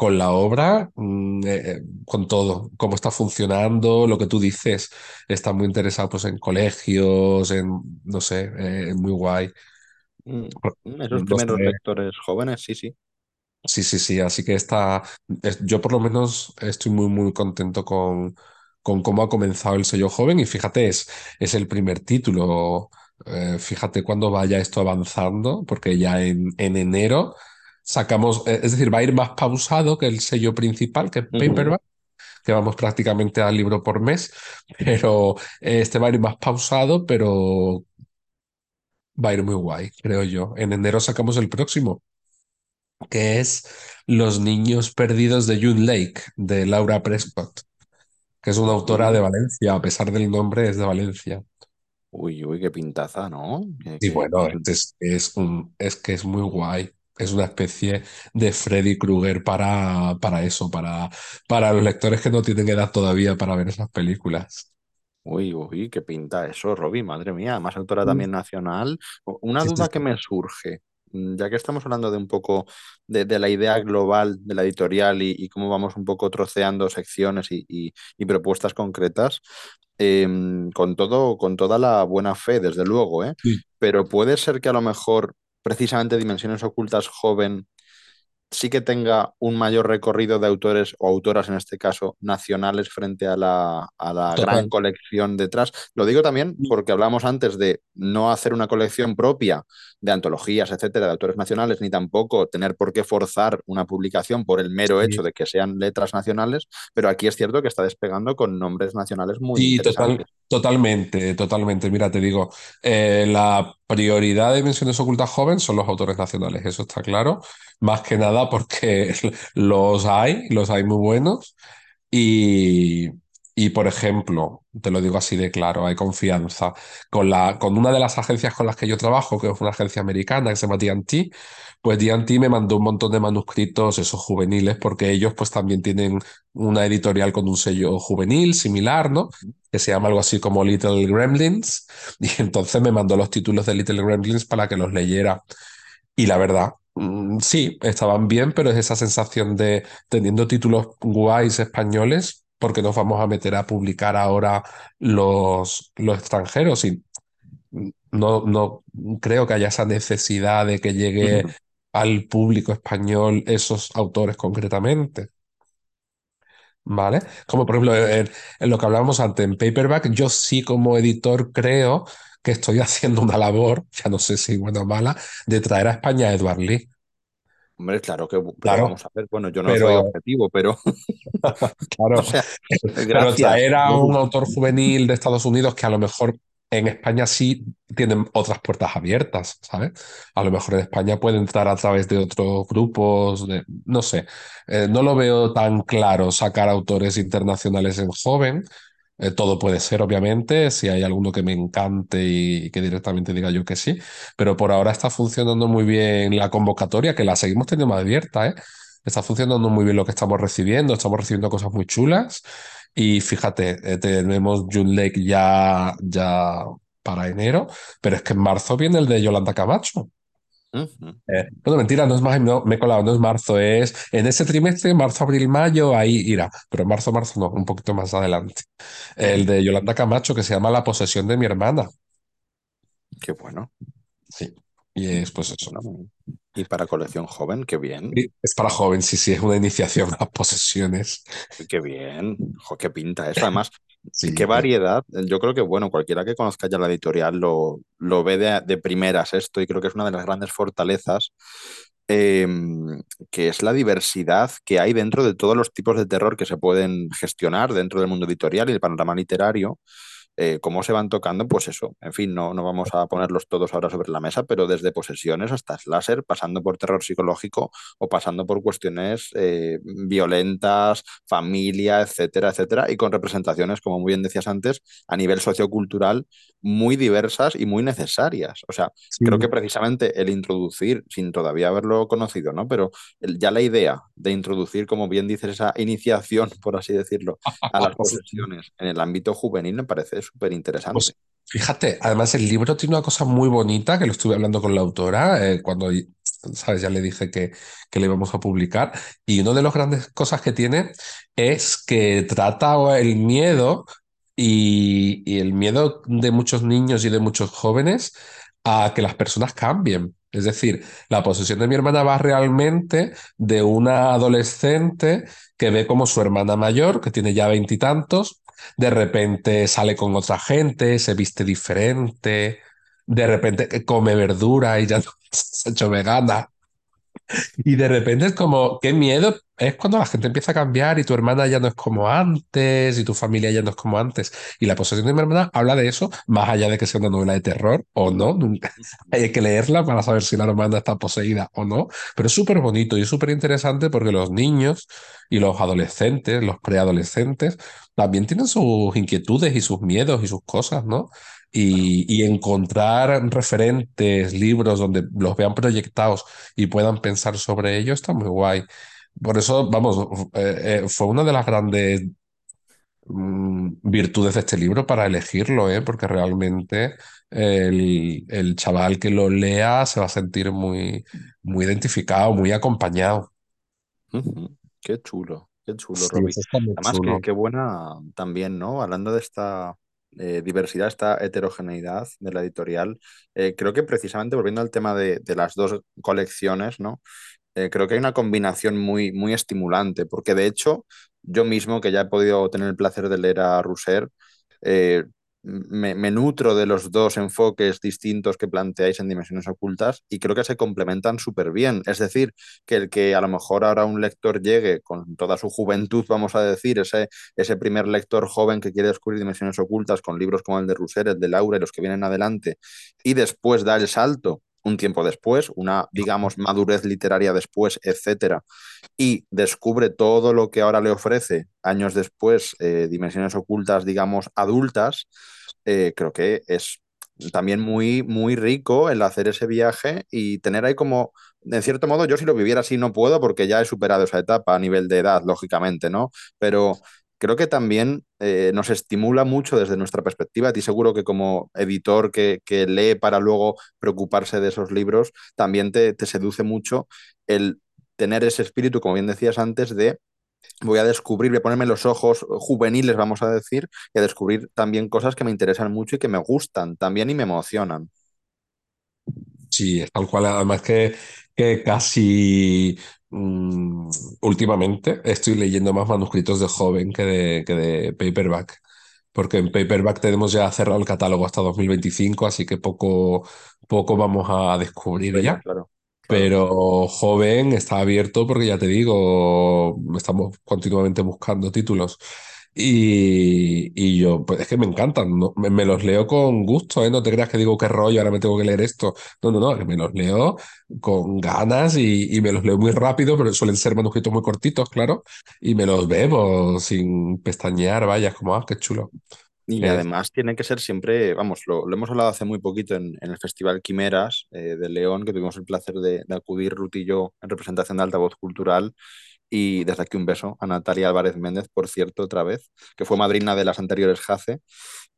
Con la obra, mm, eh, eh, con todo, cómo está funcionando, lo que tú dices, está muy interesado pues, en colegios, en, no sé, eh, muy guay. Mm, mm, Esos primeros sé. lectores jóvenes, sí, sí. Sí, sí, sí. Así que está. es- Yo por lo menos estoy muy, muy contento con, con cómo ha comenzado el sello joven. Y fíjate, es, es el primer título. Eh, fíjate cuando vaya esto avanzando, porque ya en, en enero sacamos. eh, es decir, va a ir más pausado que el sello principal, que es. Paperback, que vamos prácticamente al libro por mes. Pero eh, este va a ir más pausado, pero va a ir muy guay, creo yo. En enero sacamos el próximo. que es Los niños perdidos de June Lake, de Laura Prescott, que es una autora de Valencia, a pesar del nombre es de Valencia. uy, uy, qué pintaza, ¿no? Y que- bueno, es, es, un, es que es muy guay. Es una especie de Freddy Krueger para, para eso, para, para los lectores que no tienen edad todavía para ver esas películas. Uy, uy, qué pinta eso, Robbie, madre mía, más autora Mm. también nacional. Una Sí, sí, duda que me surge, mm, ya que estamos hablando de un poco de, de la idea global de la editorial y, y cómo vamos un poco troceando secciones y, y- y propuestas concretas, em, con todo, con toda la buena fe, desde luego, ¿eh? Sí, Pero puede ser que a lo mejor precisamente Dimensiones Ocultas joven sí que tenga un mayor recorrido de autores o autoras, en este caso, nacionales frente a la, a la gran colección detrás. Lo digo también porque hablamos antes de no hacer una colección propia de antologías, etcétera, de autores nacionales, ni tampoco tener por qué forzar una publicación por el mero hecho de que sean letras nacionales, pero aquí es cierto que está despegando con nombres nacionales muy Sí, total, totalmente, totalmente. Mira, te digo, eh, la prioridad de Dimensiones Ocultas Joven son los autores nacionales, eso está claro. Más que nada porque los hay, los hay muy buenos. Y, y, por ejemplo, te lo digo así de claro, hay confianza. Con la, con una de las agencias con las que yo trabajo, que es una agencia americana que se llama D&T, pues D&T me mandó un montón de manuscritos, esos juveniles, porque ellos pues también tienen una editorial con un sello juvenil similar, ¿no? Que se llama algo así como Little Gremlins. Y entonces me mandó los títulos de Little Gremlins para que los leyera. Y la verdad, sí, estaban bien, pero es esa sensación de teniendo títulos guays españoles, porque nos vamos a meter a publicar ahora los, los extranjeros? Y no, no creo que haya esa necesidad de que llegue al público español esos autores concretamente. ¿Vale? Como por ejemplo en, en lo que hablábamos antes, en Paperback, yo sí como editor creo que estoy haciendo una labor, ya no sé si buena o mala, de traer a España a Edward Lee. Hombre, claro que, Claro, vamos a ver, bueno, yo no soy pero objetivo, pero, o Claro, sea, pero traer a un autor juvenil de Estados Unidos que a lo mejor en España sí tienen otras puertas abiertas, ¿sabes? A lo mejor en España puede entrar a través de otros grupos, de, no sé. Eh, no lo veo tan claro sacar autores internacionales en joven. Eh, todo puede ser, obviamente, si hay alguno que me encante y que directamente diga yo que sí, pero por ahora está funcionando muy bien la convocatoria, que la seguimos teniendo más abierta, ¿eh? Está funcionando muy bien lo que estamos recibiendo, estamos recibiendo cosas muy chulas y fíjate, eh, tenemos June Lake ya, ya para enero, pero es que en marzo viene el de Yolanda Camacho. Eh, bueno, mentira, no es más, no, me he colado, no es marzo, es en ese trimestre, marzo, abril, mayo, ahí irá, pero en marzo, marzo no, un poquito más adelante. El de Yolanda Camacho que se llama La posesión de mi hermana. Qué bueno. Sí, y es pues eso. Y para colección joven, qué bien, Y Es para joven, sí, sí, es una iniciación a posesiones. qué bien. Jo, qué pinta eso. Además, Sí, eh, variedad. Yo creo que, bueno, cualquiera que conozca ya la editorial lo, lo ve de, de primeras esto y creo que es una de las grandes fortalezas, eh, que es la diversidad que hay dentro de todos los tipos de terror que se pueden gestionar dentro del mundo editorial y el panorama literario eh, cómo se van tocando, pues eso, en fin, no, no vamos a ponerlos todos ahora sobre la mesa, pero desde posesiones hasta slasher, pasando por terror psicológico o pasando por cuestiones eh, violentas, familia, etcétera, etcétera, y con representaciones, como muy bien decías antes, a nivel sociocultural muy diversas y muy necesarias. O sea, Sí. creo que precisamente el introducir, sin todavía haberlo conocido, ¿no? Pero el- ya la idea de introducir, como bien dices, esa iniciación, por así decirlo, a las posesiones en el ámbito juvenil me parece súper interesante. Pues fíjate, además el libro tiene una cosa muy bonita que lo estuve hablando con la autora eh, cuando, sabes, ya le dije que, que le íbamos a publicar. Y una de las grandes cosas que tiene es que trata el miedo y, y el miedo de muchos niños y de muchos jóvenes a que las personas cambien. Es decir, la posesión de mi hermana va realmente de una adolescente que ve como su hermana mayor, que tiene ya veintitantos, de repente sale con otra gente, se viste diferente, de repente come verdura y ya se ha hecho vegana. Y de repente es como, qué miedo es cuando la gente empieza a cambiar y tu hermana ya no es como antes y tu familia ya no es como antes. Y la posesión de mi hermana habla de eso, más allá de que sea una novela de terror o no. Hay que leerla para saber si la hermana está poseída o no. Pero es súper bonito y súper interesante porque los niños y los adolescentes, los preadolescentes, también tienen sus inquietudes y sus miedos y sus cosas, ¿no? Y, y encontrar referentes, libros donde los vean proyectados y puedan pensar sobre ello está muy guay. Por eso, vamos, eh, eh, fue una de las grandes mm, virtudes de este libro para elegirlo, ¿eh? Porque realmente el, el chaval que lo lea se va a sentir muy, muy identificado, muy acompañado. Qué chulo, qué chulo, Sí, Robbie. Además, qué buena también, ¿no? Hablando de esta eh, diversidad, esta heterogeneidad de la editorial, eh, creo que precisamente volviendo al tema de, de las dos colecciones, ¿no? Eh, creo que hay una combinación muy, muy estimulante, porque de hecho, yo mismo, que ya he podido tener el placer de leer a Rousser, me, me nutro de los dos enfoques distintos que planteáis en Dimensiones Ocultas y creo que se complementan súper bien. Es decir, que el que a lo mejor ahora un lector llegue con toda su juventud, vamos a decir, ese, ese primer lector joven que quiere descubrir dimensiones ocultas con libros como el de Rousser, el de Laura y los que vienen adelante, y después da el salto un tiempo después, una, digamos, madurez literaria después, etcétera, y descubre todo lo que ahora le ofrece años después, eh, dimensiones ocultas, digamos, adultas, eh, creo que es también muy, muy rico el hacer ese viaje y tener ahí como, en cierto modo, yo si lo viviera así no puedo porque ya he superado esa etapa a nivel de edad, lógicamente, ¿no? Pero creo que también eh, nos estimula mucho desde nuestra perspectiva. A ti seguro que como editor que, que lee para luego preocuparse de esos libros, también te, seduce mucho el tener ese espíritu, como bien decías antes, de voy a descubrir, voy a ponerme los ojos juveniles, vamos a decir, y a descubrir también cosas que me interesan mucho y que me gustan también y me emocionan. Sí, es tal cual. Además que, que casi mm, últimamente estoy leyendo más manuscritos de joven que de, que de paperback. Porque en paperback tenemos ya cerrado el catálogo hasta 2025, así que poco, poco vamos a descubrir ya. claro, claro. Pero joven está abierto porque ya te digo, estamos continuamente buscando títulos. Y, y yo, pues es que me encantan, ¿no? Me, me los leo con gusto, ¿eh? No te creas que digo qué rollo, ahora me tengo que leer esto. No, no, no, que me los leo con ganas y, y me los leo muy rápido, pero suelen ser manuscritos muy cortitos, claro, y me los bebo sin pestañear, vaya, es como, ah, qué chulo. Y además tiene que ser siempre, vamos, lo, lo hemos hablado hace muy poquito en, en el Festival Quimeras eh, de León, que tuvimos el placer de, de acudir Ruth y yo en representación de Altavoz Cultural. Y desde aquí un beso a Natalia Álvarez Méndez, por cierto, otra vez, que fue madrina de las anteriores JACE.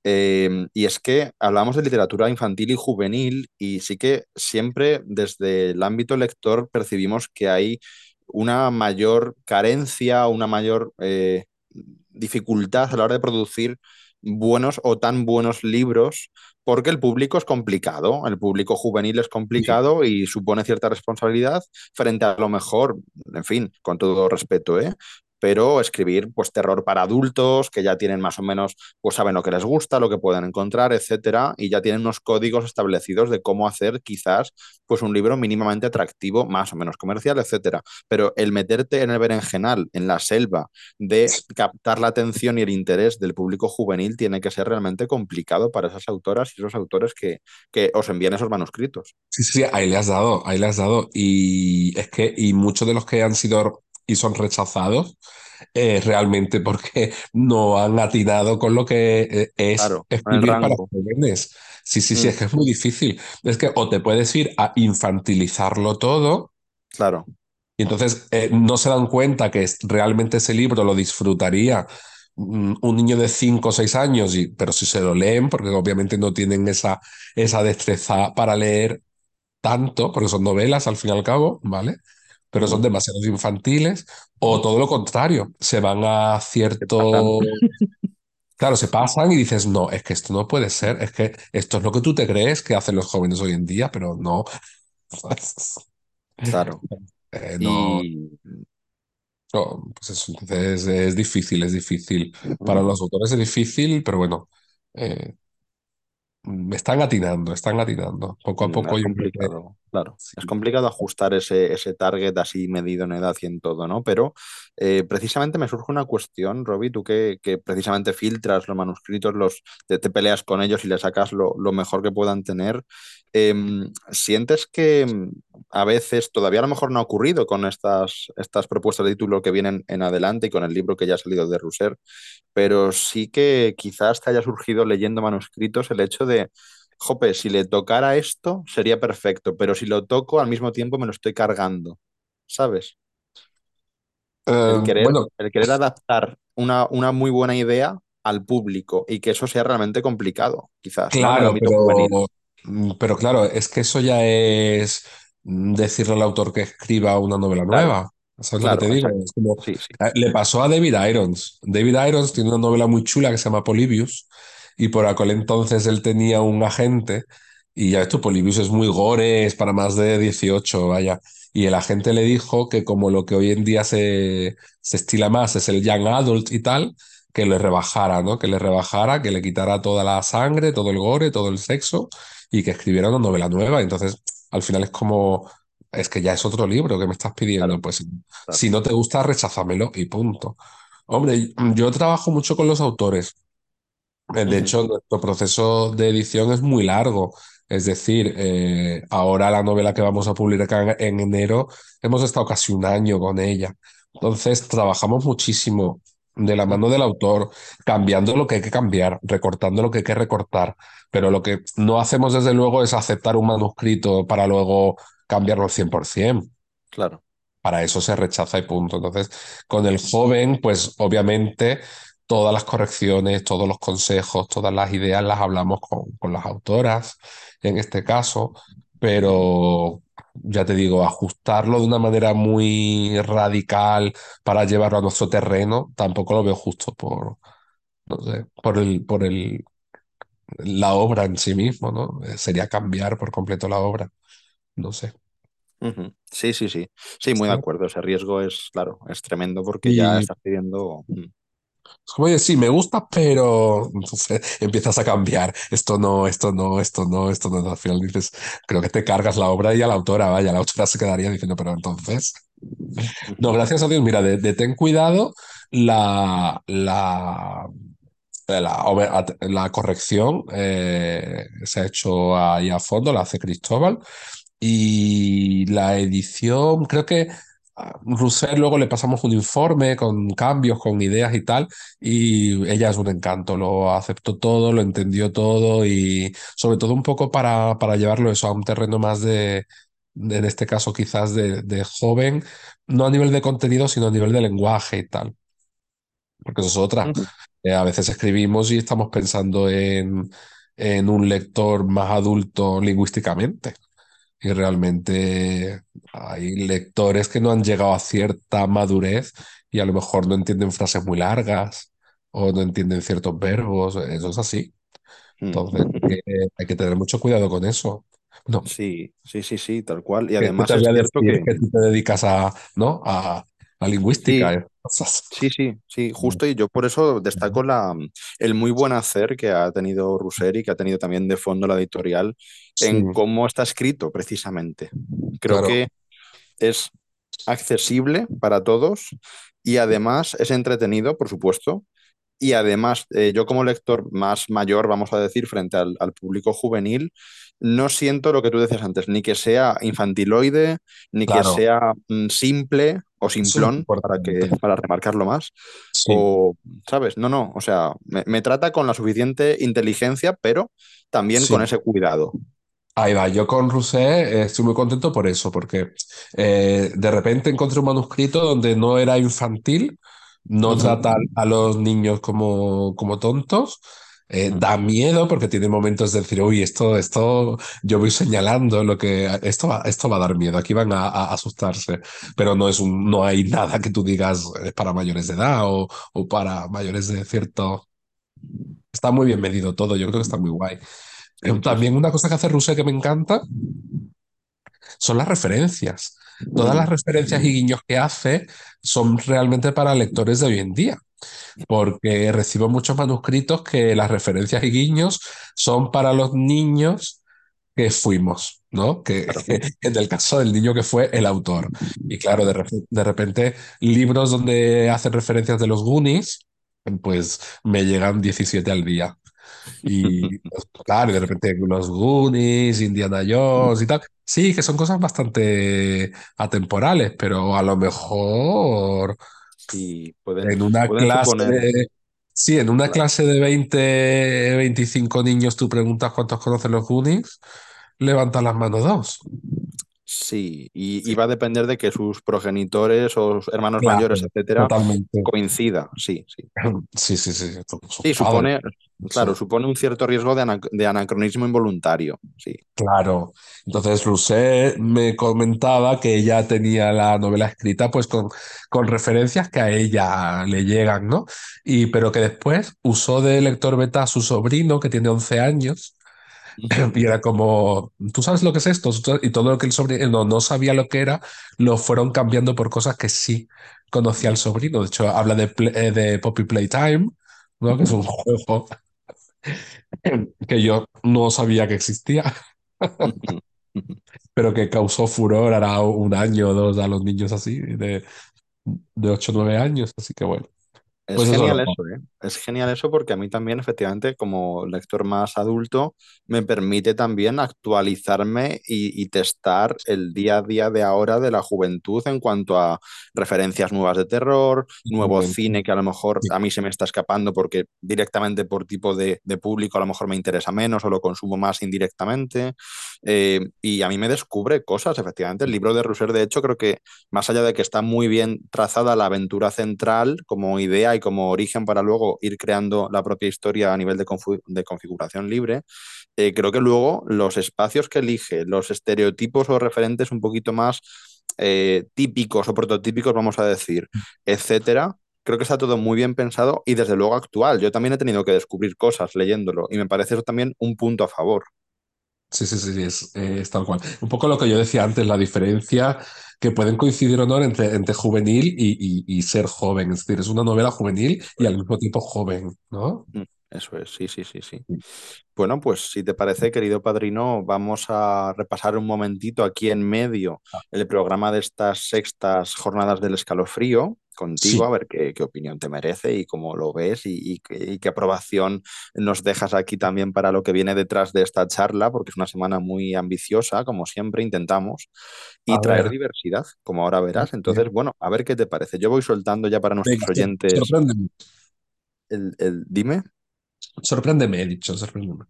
Eh, y es que hablamos de literatura infantil y juvenil y sí que siempre desde el ámbito lector percibimos que hay una mayor carencia, una mayor eh, dificultad a la hora de producir buenos o tan buenos libros porque el público es complicado, el público juvenil es complicado y supone cierta responsabilidad frente a lo mejor, en fin, con todo respeto, ¿eh? Pero escribir pues terror para adultos que ya tienen más o menos, pues saben lo que les gusta, lo que pueden encontrar, etcétera, y ya tienen unos códigos establecidos de cómo hacer quizás pues un libro mínimamente atractivo, más o menos comercial, etcétera. Pero el meterte en el berenjenal, en la selva, de captar la atención y el interés del público juvenil tiene que ser realmente complicado para esas autoras y esos autores que, que os envían esos manuscritos. Sí, sí, ahí le has dado, ahí le has dado. Y es que, y muchos de los que han sido y son rechazados, eh, realmente porque no han atinado con lo que eh, es claro, escribir para jóvenes. Sí, sí, sí, mm. es que es muy difícil. Es que o te puedes ir a infantilizarlo todo. Claro. Y entonces eh, no se dan cuenta que realmente ese libro lo disfrutaría mm, un niño de 5 o 6 años, y, pero si se lo leen, porque obviamente no tienen esa, esa destreza para leer tanto, porque son novelas al fin y al cabo, ¿vale? Pero son demasiado infantiles, o todo lo contrario, se van a cierto... Claro, se pasan y dices, no, es que esto no puede ser, es que esto es lo que tú te crees que hacen los jóvenes hoy en día, pero no. Claro. Eh, no, pues eso, entonces es difícil, es difícil. Para los autores es difícil, pero bueno, eh, me están atinando, están atinando. Poco a poco. Es complicado, claro. Es complicado ajustar ese, ese target así medido en edad y en todo, ¿no? Pero eh, precisamente me surge una cuestión, Robbie, tú que, precisamente filtras los manuscritos, los, te, peleas con ellos y le sacas lo, mejor que puedan tener. Em, ¿Sientes que mm, a veces todavía a lo mejor no ha ocurrido con estas, estas propuestas de título que vienen en adelante y con el libro que ya ha salido de Rousser, pero sí que quizás te haya surgido leyendo manuscritos el hecho de, jope, si le tocara esto sería perfecto, pero si lo toco al mismo tiempo me lo estoy cargando, ¿sabes? El, querer, bueno, el querer adaptar una, una muy buena idea al público y que eso sea realmente complicado, quizás, claro, pero, mm, pero claro, es que eso ya es mm, decirle al autor que escriba una novela Claro, nueva. ¿Sabes lo que te digo? exacto. Es como, Sí, sí. eh, le pasó a David Irons. David Irons tiene una novela muy chula que se llama Polybius y por aquel entonces él tenía un agente y ya esto, Polybius es muy gore, es para más de 18, vaya. Y el agente le dijo que como lo que hoy en día se, se estila más es el young adult y tal, que le rebajara, ¿no? Que le rebajara, que le quitara toda la sangre, todo el gore, todo el sexo y que escribiera una novela nueva. Entonces, al final es como, es que ya es otro libro que me estás pidiendo. Claro, Pues claro. si no te gusta, recházamelo y punto. Hombre, yo trabajo mucho con los autores. Eh, De hecho, nuestro proceso de edición es muy largo. Es decir, eh, ahora la novela que vamos a publicar en enero, hemos estado casi un año con ella. Entonces, trabajamos muchísimo de la mano del autor, cambiando lo que hay que cambiar, recortando lo que hay que recortar. Pero lo que no hacemos, desde luego, es aceptar un manuscrito para luego cambiarlo al 100%. Claro. Para eso se rechaza y punto. Entonces, con el joven, pues obviamente todas las correcciones, todos los consejos, todas las ideas las hablamos con, con las autoras, en este caso, pero ya te digo, ajustarlo de una manera muy radical para llevarlo a nuestro terreno, tampoco lo veo justo por, no sé, por el, por el, la obra en sí mismo, ¿no? Eh, Sería cambiar por completo la obra, no sé. Sí, sí, sí. Sí, muy de acuerdo. Ese riesgo es, claro, es tremendo porque ya estás pidiendo. Es como, oye, sí, me gusta, pero entonces empiezas a cambiar. Esto no, esto no, esto no, esto no. Al final dices, creo que te cargas la obra y a la autora, vaya, la autora se quedaría diciendo, pero entonces. No, gracias a Dios, mira, de, ten cuidado, la, la, obra- la corrección eh, se ha hecho ahí a fondo, la hace Cristóbal. Y la edición, creo que a Rousseff luego le pasamos un informe con cambios, con ideas y tal, y ella es un encanto, lo aceptó todo, lo entendió todo y sobre todo un poco para, para llevarlo eso a un terreno más de, de- en este caso quizás de, de joven, no a nivel de contenido, sino a nivel de lenguaje y tal, porque eso es otra. Eh, a veces escribimos y estamos pensando en, en un lector más adulto lingüísticamente. Y realmente hay lectores que no han llegado a cierta madurez y a lo mejor no entienden frases muy largas o no entienden ciertos verbos. Eso es así. mm. Entonces hay que, hay que tener mucho cuidado con eso. No, Sí, sí, sí, sí, tal cual. Y ¿qué, qué te además es a cierto que. que tú te dedicas a, ¿no? a, la lingüística. Sí, eh, cosas. sí, sí, sí, justo y yo por eso destaco la, el muy buen hacer que ha tenido Russer y que ha tenido también de fondo la editorial Sí, en cómo está escrito precisamente. Creo claro, que es accesible para todos y además es entretenido, por supuesto. Y además, eh, yo como lector más mayor, vamos a decir, frente al, al público juvenil, no siento lo que tú decías antes, ni que sea infantiloide, ni que sea mm, simple o simplón, para que, para remarcarlo más, Sí, o, ¿sabes? No, no, o sea, me, me trata con la suficiente inteligencia, pero también con ese cuidado. Ahí va, yo con Rousset eh, estoy muy contento por eso, porque eh, de repente encontré un manuscrito donde no era infantil, no Ujú, trata a los niños como, como tontos, eh, da miedo porque tiene momentos de decir, uy, esto, esto, yo voy señalando lo que, esto va, esto va a dar miedo, aquí van a, a asustarse, pero no es un, no hay nada que tú digas es para mayores de edad o, o para mayores de cierto, está muy bien medido todo, yo creo que está muy guay. Eh. También una cosa que hace Rousset que me encanta son las referencias. Todas las referencias y guiños que hace son realmente para lectores de hoy en día, porque recibo muchos manuscritos que las referencias y guiños son para los niños que fuimos, ¿no? Que, en el caso del niño que fue el autor. Y claro, de, re- de repente libros donde hacen referencias de los Goonies, pues me llegan 17 al día. Y claro, y de repente los Goonies, Indiana Jones y tal. Sí, que son cosas bastante atemporales, pero a lo mejor Sí, pueden, en una pueden clase suponer. Sí, en una clase de 20 25 niños tú preguntas cuántos conocen los Goonies, levantan las manos dos. Sí, y, y va a depender de que sus progenitores o sus hermanos mayores, etcétera, totalmente. coincida. Sí, sí. Sí, sí, sí, Sí, supone, claro, supone un cierto riesgo de, de anacronismo involuntario. Sí. Claro. Entonces, Rousset me comentaba que ella tenía la novela escrita pues con, con referencias que a ella le llegan, ¿no? Y pero que después usó de lector beta a su sobrino, que tiene 11 años. y era como, ¿tú sabes lo que es esto? Y todo lo que el sobrino no, no sabía lo que era, lo fueron cambiando por cosas que sí conocía el sobrino. De hecho, habla de, eh, de Poppy Playtime, ¿no? Que es un juego que yo no sabía que existía. Pero que causó furor hará un año o dos a los niños así, de, de 8 o 9 años. Así que bueno, Es pues genial eso, ¿eh? Es genial eso porque a mí también, efectivamente, como lector más adulto, me permite también actualizarme y, y testar el día a día de ahora de la juventud en cuanto a referencias nuevas de terror, nuevo cine que a lo mejor a mí se me está escapando porque directamente por tipo de, de público a lo mejor me interesa menos o lo consumo más indirectamente. Eh, y a mí me descubre cosas, efectivamente. El libro de Russer, de hecho, creo que más allá de que está muy bien trazada la aventura central como idea y como origen para luego ir creando la propia historia a nivel de, de configuración libre, eh, creo que luego los espacios que elige, los estereotipos o referentes un poquito más eh, típicos o prototípicos, vamos a decir, etcétera, creo que está todo muy bien pensado y desde luego actual. Yo también he tenido que descubrir cosas leyéndolo y me parece eso también un punto a favor. Sí, sí, sí, es, eh, es tal cual. Un poco lo que yo decía antes, la diferencia que pueden coincidir o no entre, entre juvenil y, y- y ser joven. Es decir, es una novela juvenil y al mismo tiempo joven, ¿no? Mm, Eso es, sí, sí, sí, sí. Bueno, pues si te parece, querido padrino, vamos a repasar un momentito aquí en medio el programa de estas sextas jornadas del escalofrío contigo, Sí, a ver qué, qué opinión te merece y cómo lo ves y, y qué, y qué aprobación nos dejas aquí también para lo que viene detrás de esta charla, porque es una semana muy ambiciosa, como siempre intentamos, y a traer ver. diversidad, como ahora verás. Entonces, bueno, a ver qué te parece. Yo voy soltando ya para nuestros Venga, oyentes sorpréndeme. el, el dime. Sorpréndeme, he dicho, sorpréndeme.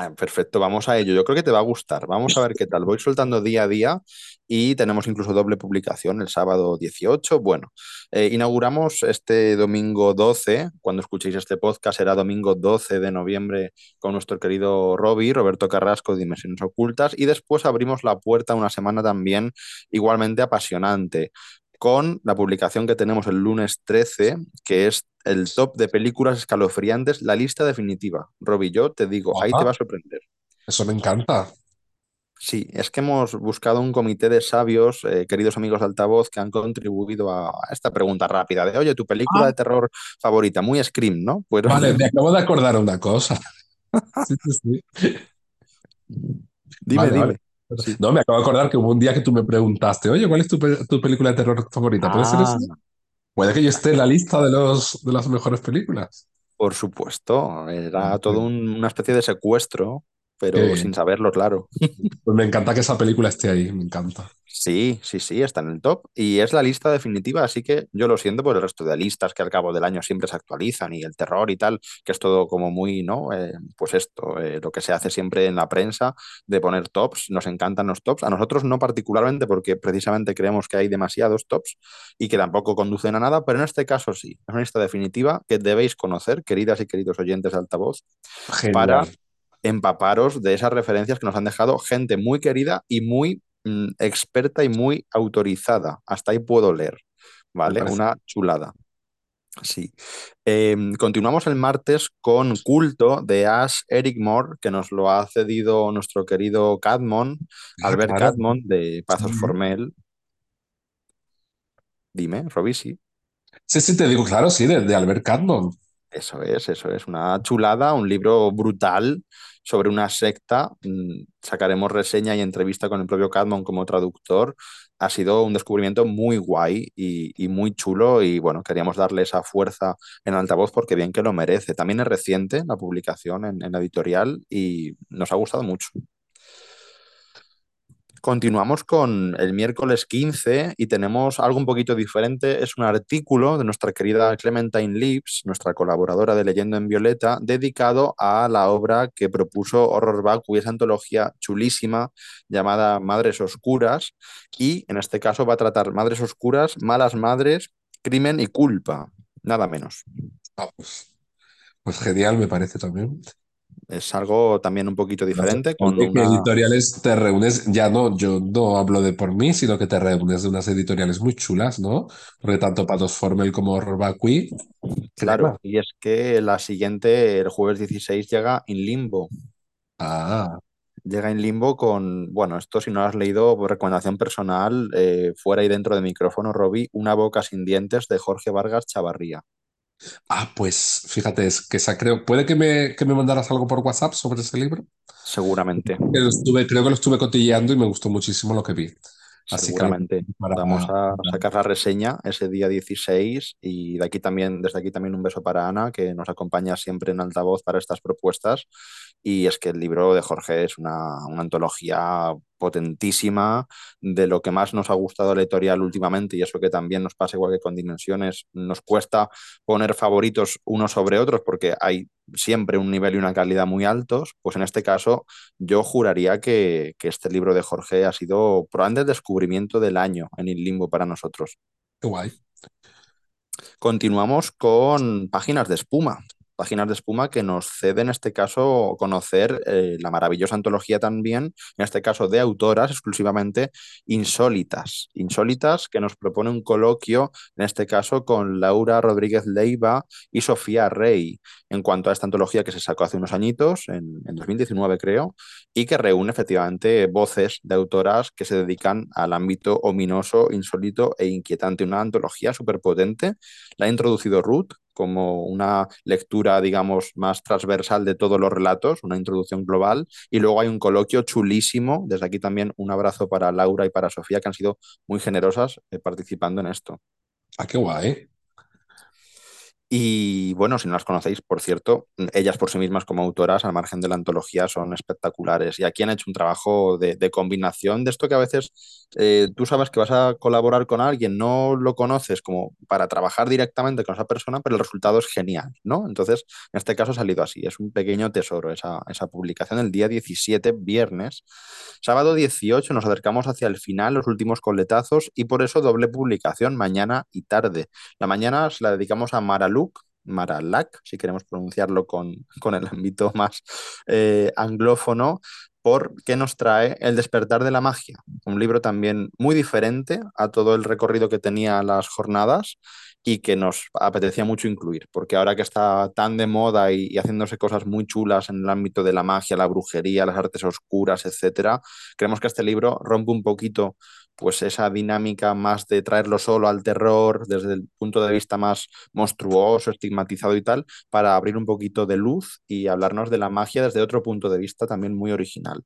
Ah, perfecto, vamos a ello. Yo creo que te va a gustar. Vamos a ver qué tal. Voy soltando día a día y tenemos incluso doble publicación el sábado 18. Bueno, eh, inauguramos este domingo 12. Cuando escuchéis este podcast será domingo 12 de noviembre con nuestro querido Robbie, Roberto Carrasco de Dimensiones Ocultas. Y después abrimos la puerta una semana también igualmente apasionante con la publicación que tenemos el lunes 13, que es el top de películas escalofriantes, la lista definitiva. Robbie, yo te digo, ahí te va a sorprender. eso me encanta. Sí, es que hemos buscado un comité de sabios, eh, queridos amigos de Altavoz, que han contribuido a esta pregunta rápida de, oye, tu película Ah, de terror favorita, muy Scream, ¿no? Fueron, vale, me acabo de acordar una cosa. Sí, sí, sí. dime, Vale, vale. dime. Sí. No, me acabo de acordar que hubo un día que tú me preguntaste, oye, ¿cuál es tu, pe- tu película de terror favorita? ¿Puede ser Ah, esa? Puede que yo esté en la lista de los de las mejores películas. por supuesto, era todo un- una especie de secuestro, pero sin saberlo, claro. Pues me encanta que esa película esté ahí, me encanta. Sí, sí, sí, está en el top y es la lista definitiva, así que yo lo siento por el resto de listas que al cabo del año siempre se actualizan y el terror y tal, que es todo como muy, ¿no? Eh, pues esto, eh, lo que se hace siempre en la prensa de poner tops, nos encantan los tops, a nosotros no particularmente porque precisamente creemos que hay demasiados tops y que tampoco conducen a nada, pero en este caso sí, es una lista definitiva que debéis conocer, queridas y queridos oyentes de altavoz, para Genial. Empaparos de esas referencias que nos han dejado gente muy querida y muy mm, experta y muy autorizada. Hasta ahí puedo leer, ¿vale? Una chulada. Sí. Eh, continuamos el martes con Culto de Ash Eric Moore, que nos lo ha cedido nuestro querido Cadmon, Ah, Albert claro. Cadmon de Pazos Sí. Formel. Dime, Robbie, sí. Sí, sí, te digo, claro, sí, de, de Albert Cadmon. Eso es, eso es una chulada, un libro brutal sobre una secta. Mm, Sacaremos reseña y entrevista con el propio Cadmon como traductor. Ha sido un descubrimiento muy guay y, muy chulo y bueno, queríamos darle esa fuerza en altavoz porque bien que lo merece. También es reciente la publicación en, en la editorial y nos ha gustado mucho. Continuamos con el miércoles 15 y tenemos algo un poquito diferente. Es un artículo de nuestra querida Clementine Leaves, nuestra colaboradora de Leyendo en Violeta, dedicado a la obra que propuso Horror Baku y esa antología chulísima llamada Madres Oscuras. Y en este caso va a tratar Madres Oscuras, Malas Madres, Crimen y Culpa. Nada menos. Ah, pues, pues genial, me parece también. Es algo también un poquito diferente, con Oye, ¿qué una editoriales te reúnes? Ya no, yo no hablo de por mí, sino que te reúnes de unas editoriales muy chulas, ¿no? Porque tanto Patos Formel como crema. Claro, y es que la siguiente, el jueves 16, llega In Limbo. Ah, Llega In Limbo con, bueno, esto si no lo has leído, por recomendación personal, eh, fuera y dentro de micrófono, Robbie, Una boca sin dientes de Jorge Vargas Chavarría. Ah, pues fíjate, es que esa creo, puede que me, que me mandaras algo por WhatsApp sobre ese libro. Seguramente, Que lo estuve, creo que lo estuve cotilleando y me gustó muchísimo lo que vi. Así que seguramente. para, Vamos a sacar la reseña ese día 16 y de aquí también, desde aquí también un beso para Ana, que nos acompaña siempre en altavoz para estas propuestas. Y es que el libro de Jorge es una, una antología potentísima de lo que más nos ha gustado la editorial últimamente y eso que también nos pasa igual que con Dimensiones, nos cuesta poner favoritos unos sobre otros porque hay siempre un nivel y una calidad muy altos, pues en este caso yo juraría que, que este libro de Jorge ha sido probablemente el descubrimiento del año en el limbo para nosotros. Qué guay. Continuamos con Páginas de Espuma. Páginas de Espuma que nos cede en este caso conocer eh, la maravillosa antología también, en este caso de autoras exclusivamente insólitas. Insólitas que nos propone un coloquio, en este caso con Laura Rodríguez Leiva y Sofía Rey, en cuanto a esta antología que se sacó hace unos añitos, en, en 2019 creo, y que reúne efectivamente voces de autoras que se dedican al ámbito ominoso, insólito e inquietante. Una antología súper potente. La ha introducido Ruth como una lectura, digamos, más transversal de todos los relatos, una introducción global, y luego hay un coloquio chulísimo. Desde aquí también un abrazo para Laura y para Sofía, que han sido muy generosas eh, participando en esto. Ah, qué guay. Y bueno, si no las conocéis, por cierto, ellas por sí mismas como autoras, al margen de la antología, son espectaculares. Y aquí han hecho un trabajo de, de combinación de esto que a veces eh, tú sabes que vas a colaborar con alguien, no lo conoces como para trabajar directamente con esa persona, pero el resultado es genial, ¿no? Entonces, en este caso ha salido así. Es un pequeño tesoro esa, esa publicación el día 17, viernes. Sábado 18 nos acercamos hacia el final, los últimos coletazos, y por eso doble publicación mañana y tarde. La mañana se la dedicamos a Maralu Maralak, si queremos pronunciarlo con, con el ámbito más eh, anglófono, porque nos trae El despertar de la magia, un libro también muy diferente a todo el recorrido que tenía las jornadas y que nos apetecía mucho incluir, porque ahora que está tan de moda y, y, haciéndose cosas muy chulas en el ámbito de la magia, la brujería, las artes oscuras, etcétera, creemos que este libro rompe un poquito pues esa dinámica más de traerlo solo al terror desde el punto de vista más monstruoso, estigmatizado y tal, para abrir un poquito de luz y hablarnos de la magia desde otro punto de vista también muy original.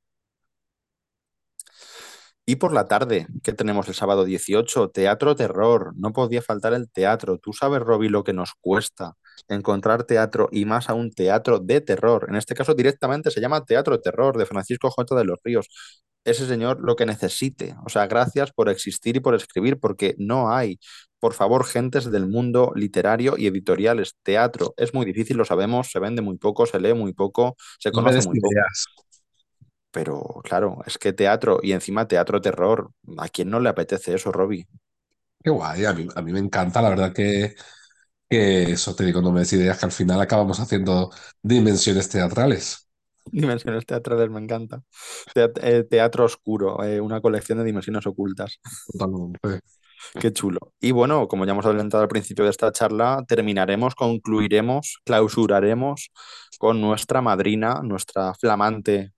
Y por la tarde, ¿qué tenemos el sábado 18? Teatro terror. No podía faltar el teatro. Tú sabes, Roby, lo que nos cuesta encontrar teatro y más aún teatro de terror. En este caso directamente se llama Teatro Terror de Francisco J. de los Ríos. Ese señor lo que necesite. O sea, gracias por existir y por escribir, porque no hay, por favor, gentes del mundo literario y editoriales. Teatro es muy difícil, lo sabemos, se vende muy poco, se lee muy poco, se No conoce muy poco. Pero claro, es que teatro y encima teatro terror, ¿a quién no le apetece eso, Robbie? Qué guay, a mí, a mí me encanta, la verdad que, que eso te digo, no me des ideas, que al final acabamos haciendo dimensiones teatrales. Dimensiones teatrales me encanta. Eh, teatro oscuro, eh, una colección de dimensiones ocultas. Totalmente. Qué chulo. Y bueno, como ya hemos adelantado al principio de esta charla, terminaremos, concluiremos, clausuraremos con nuestra madrina, nuestra flamante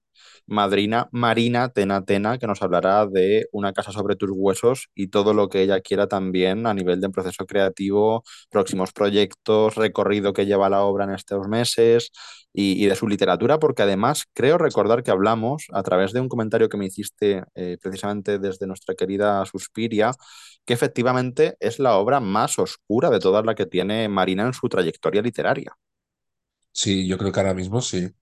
madrina Marina Tena Tena, que nos hablará de Una casa sobre tus huesos y todo lo que ella quiera también a nivel de proceso creativo, próximos proyectos, recorrido que lleva la obra en estos meses y, y de su literatura, porque además creo recordar que hablamos a través de un comentario que me hiciste eh, precisamente desde nuestra querida Suspiria, que efectivamente es la obra más oscura de todas las que tiene Marina en su trayectoria literaria. Sí, yo creo que ahora mismo sí.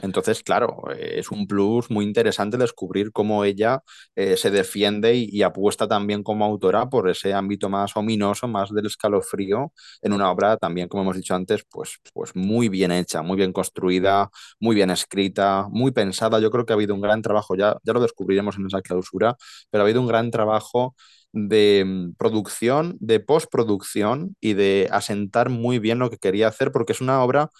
Entonces, claro, eh, es un plus muy interesante descubrir cómo ella eh, se defiende y, y apuesta también como autora por ese ámbito más ominoso, más del escalofrío, en una obra también, como hemos dicho antes, pues, pues muy bien hecha, muy bien construida, muy bien escrita, muy pensada. Yo creo que ha habido un gran trabajo, ya, ya lo descubriremos en esa clausura, pero ha habido un gran trabajo de mm, producción, de postproducción y de asentar muy bien lo que quería hacer, porque es una obra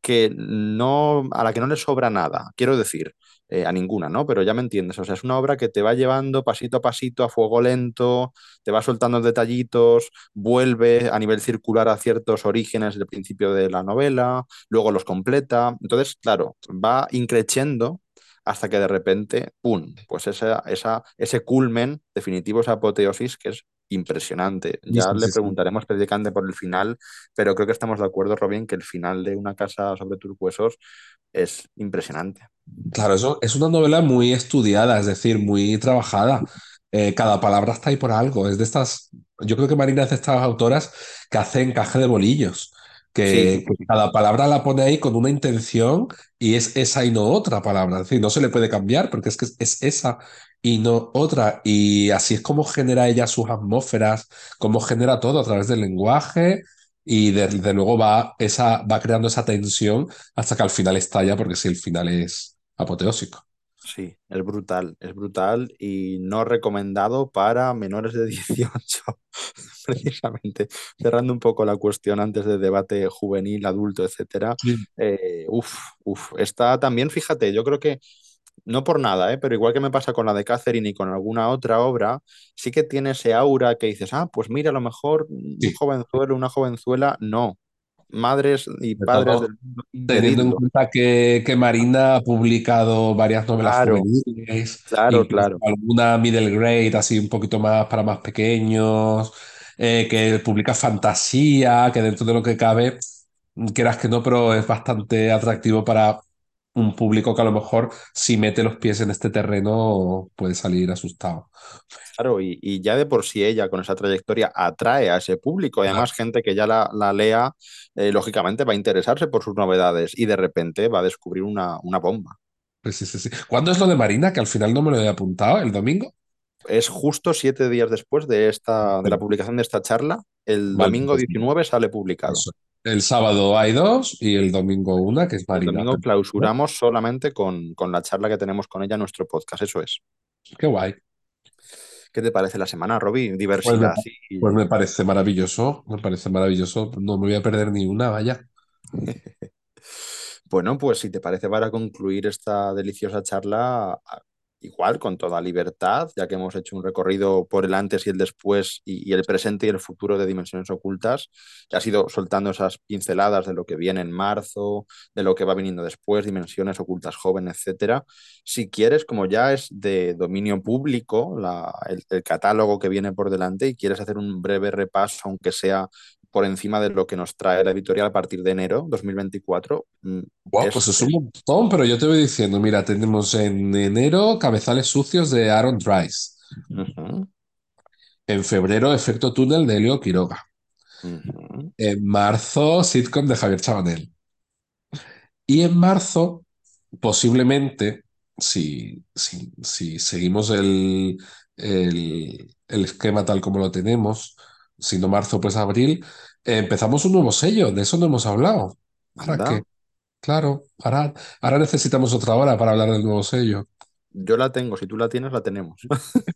que no, a la que no le sobra nada, quiero decir, eh, a ninguna, ¿no? Pero ya me entiendes, o sea, es una obra que te va llevando pasito a pasito, a fuego lento, te va soltando detallitos, vuelve a nivel circular a ciertos orígenes del principio de la novela, luego los completa, entonces, claro, va increciendo hasta que de repente, ¡pum!, pues esa, esa, ese culmen definitivo, esa apoteosis que es impresionante. Ya sí, le sí, preguntaremos específicamente por el final, pero creo que estamos de acuerdo, Robin, que el final de Una casa sobre tus huesos es impresionante. Claro, eso es una novela muy estudiada, es decir, muy trabajada. Eh, cada palabra está ahí por algo. Es de estas, yo creo que Marina es de estas autoras que hace encaje de bolillos, que, que cada palabra la pone ahí con una intención y es esa y no otra palabra. Es decir, no se le puede cambiar porque es que es esa y no otra. Y así es como genera ella sus atmósferas, cómo genera todo a través del lenguaje. Y desde luego va, esa, va creando esa tensión hasta que al final estalla, porque si el final es apoteósico. sí, es brutal, es brutal y no recomendado para menores de 18, precisamente. Cerrando un poco la cuestión antes de debate juvenil, adulto, etcétera. Sí. Eh, uf, uf, está también, fíjate, yo creo que no por nada, ¿eh? pero igual que me pasa con la de Catherine y con alguna otra obra, sí que tiene ese aura que dices, ah, pues mira, a lo mejor un jovenzuelo, una jovenzuela, no. Madres y padres del mundo, teniendo en cuenta que, que Marina ha publicado varias novelas Claro, juveniles, claro, claro. alguna middle grade, así un poquito más para más pequeños, eh, que publica fantasía, que dentro de lo que cabe, quieras que no, pero es bastante atractivo para un público que a lo mejor si mete los pies en este terreno puede salir asustado. Claro, y, y ya de por sí ella con esa trayectoria atrae a ese público. Claro. Además, gente que ya la, la lea, eh, lógicamente va a interesarse por sus novedades y de repente va a descubrir una, una bomba. Pues sí, sí, sí. ¿Cuándo es lo de Marina? Que al final no me lo he apuntado, ¿el domingo? Es justo siete días después de, esta, de la publicación de esta charla. El vale, domingo pues 19 sale publicado. eso. El sábado hay dos y el domingo una, que es El Marina. domingo clausuramos solamente con, con la charla que tenemos con ella en nuestro podcast. Eso es. Qué guay. ¿Qué te parece la semana, Robbie? Pues me, Diversidad. pues me parece maravilloso, me parece maravilloso. No me voy a perder ni una, vaya. Bueno, pues si te parece para concluir esta deliciosa charla, igual con toda libertad, ya que hemos hecho un recorrido por el antes y el después y, el presente y el futuro de Dimensiones Ocultas, y has ido soltando esas pinceladas de lo que viene en marzo, de lo que va viniendo después, Dimensiones Ocultas Joven, etcétera. Si quieres, como ya es de dominio público la- el catálogo que viene por delante y quieres hacer un breve repaso, aunque sea por encima de lo que nos trae la editorial a partir de enero 2024. mm, es, pues es un montón, pero yo te voy diciendo, mira, tenemos en enero Cabezales Sucios de Aaron Trice, Ujú, en febrero Efecto Túnel de Elio Quiroga, en marzo Sitcom de Javier Chabanel. Y en marzo posiblemente, si, si, si seguimos el, el, el esquema tal como lo tenemos, si no marzo, pues abril, empezamos un nuevo sello, de eso no hemos hablado. ¿Para qué? Claro, ahora, ahora necesitamos otra hora para hablar del nuevo sello. yo la tengo, si tú la tienes, la tenemos.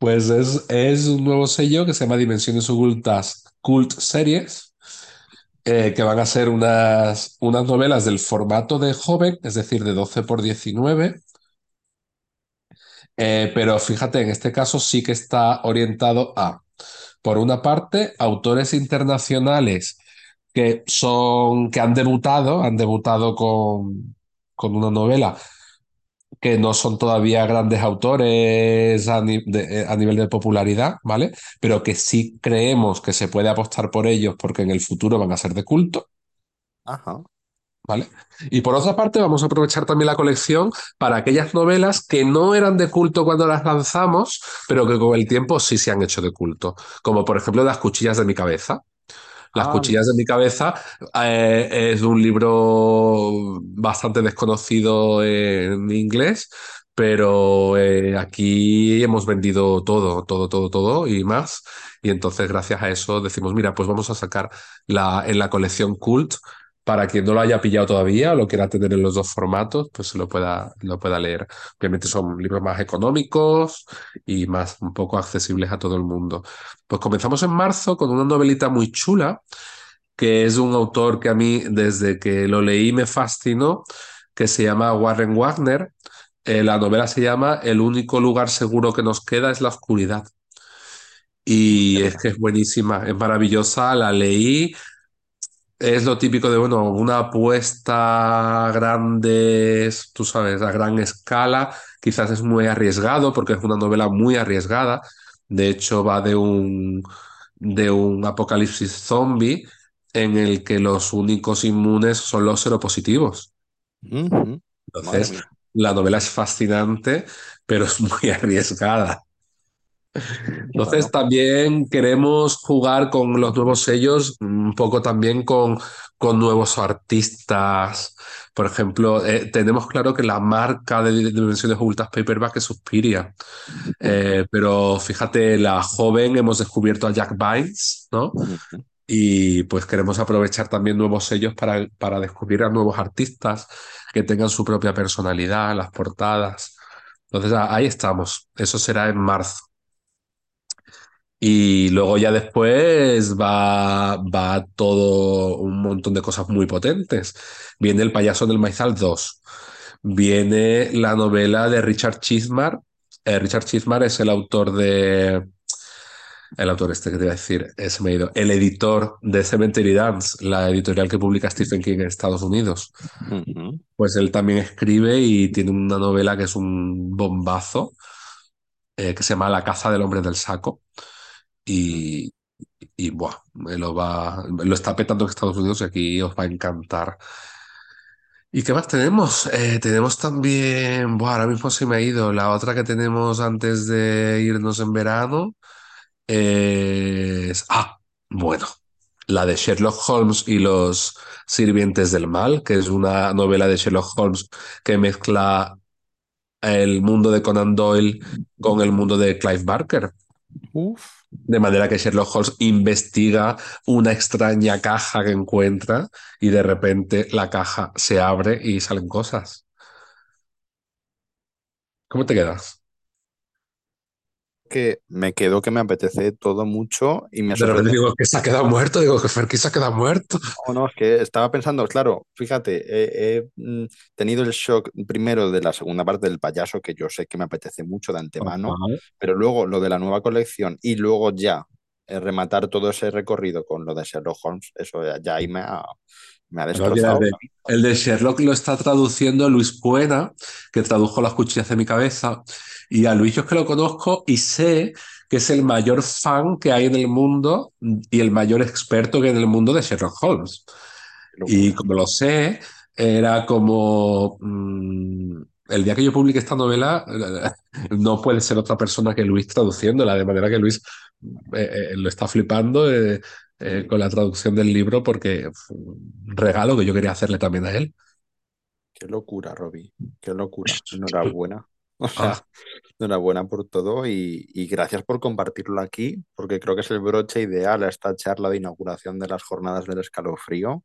Pues es, es un nuevo sello que se llama Dimensiones Ocultas Cult Series, eh, que van a ser unas, unas novelas del formato de joven, es decir, de 12 por 19, eh, pero fíjate, en este caso sí que está orientado a, por una parte, autores internacionales que son, que han debutado, han debutado con, con una novela que no son todavía grandes autores a, eh, a nivel de popularidad, ¿vale? Pero que sí creemos que se puede apostar por ellos porque en el futuro van a ser de culto, Ajá. ¿Vale? Y por otra parte, vamos a aprovechar también la colección para aquellas novelas que no eran de culto cuando las lanzamos, pero que con el tiempo sí se han hecho de culto, como por ejemplo Las cuchillas de mi cabeza. Las Ah, cuchillas de mi cabeza eh, es un libro bastante desconocido en inglés, pero eh, aquí hemos vendido todo, todo, todo, todo y más. Y entonces gracias a eso decimos, mira, pues vamos a sacar la, en la colección Cult para quien no lo haya pillado todavía o lo quiera tener en los dos formatos, pues se lo pueda, lo pueda leer. Obviamente son libros más económicos y más un poco accesibles a todo el mundo. Pues comenzamos en marzo con una novelita muy chula, que es un autor que a mí desde que lo leí me fascinó, que se llama Warren Wagner. Eh, la novela se llama El único lugar seguro que nos queda es la oscuridad. Y es que es buenísima, es maravillosa, la leí. Es lo típico de, bueno, una apuesta grande, tú sabes, a gran escala. Quizás es muy arriesgado porque es una novela muy arriesgada. De hecho, va de un, de un apocalipsis zombie en el que los únicos inmunes son los seropositivos. Entonces, la novela es fascinante, pero es muy arriesgada. Entonces Bueno, también queremos jugar con los nuevos sellos, un poco también con, con nuevos artistas. Por ejemplo, eh, tenemos claro que la marca de Dimensiones Ocultas Paperback es Suspiria. Eh, pero fíjate, la joven hemos descubierto a Jack Vines, ¿no? Y pues queremos aprovechar también nuevos sellos para, para descubrir a nuevos artistas que tengan su propia personalidad, las portadas. Entonces ah, ahí estamos. Eso será en marzo. Y luego ya después va, va todo un montón de cosas muy potentes. Viene El payaso del maizal 2. Viene la novela de Richard Chismar. Eh, Richard Chismar es el autor de... El autor este que te iba a decir, eh, se me ha ido. El editor de Cemetery Dance, la editorial que publica Stephen King en Estados Unidos. Pues él también escribe y tiene una novela que es un bombazo, eh, que se llama La caza del hombre del saco. Y, y buah, me lo va, lo está petando en Estados Unidos y aquí os va a encantar. ¿Y qué más tenemos? Eh, tenemos también, buah, ahora mismo se me ha ido, la otra que tenemos antes de irnos en verano es, ah, bueno, la de Sherlock Holmes y los sirvientes del mal, que es una novela de Sherlock Holmes que mezcla el mundo de Conan Doyle con el mundo de Clive Barker. De manera que Sherlock Holmes investiga una extraña caja que encuentra y de repente la caja se abre y salen cosas. ¿Cómo te quedas? Que me quedo que me apetece todo mucho y me sorprende. digo que se ha quedado muerto, digo que Ferky se ha quedado muerto. No, no, es que estaba pensando, claro, fíjate, he, he, mm, tenido el shock primero de la segunda parte del payaso, que yo sé que me apetece mucho de antemano, Ajá. pero luego lo de la nueva colección y luego ya eh, rematar todo ese recorrido con lo de Sherlock Holmes, eso ya, ya ahí me ha, me ha el destrozado. de, el de Sherlock lo está traduciendo Luis Puena, que tradujo Las cuchillas de mi cabeza. Y a Luis yo es que lo conozco y sé que es el mayor fan que hay en el mundo y el mayor experto que hay en el mundo de Sherlock Holmes. Y como lo sé, era como mm, el día que yo publique esta novela, no puede ser otra persona que Luis traduciéndola, de manera que Luis eh, eh, lo está flipando eh, eh, con la traducción del libro porque fue un regalo que yo quería hacerle también a él. Qué locura, Robbie. Qué locura. Enhorabuena. O Ah, enhorabuena por todo y, y gracias por compartirlo aquí, porque creo que es el broche ideal a esta charla de inauguración de las jornadas del escalofrío.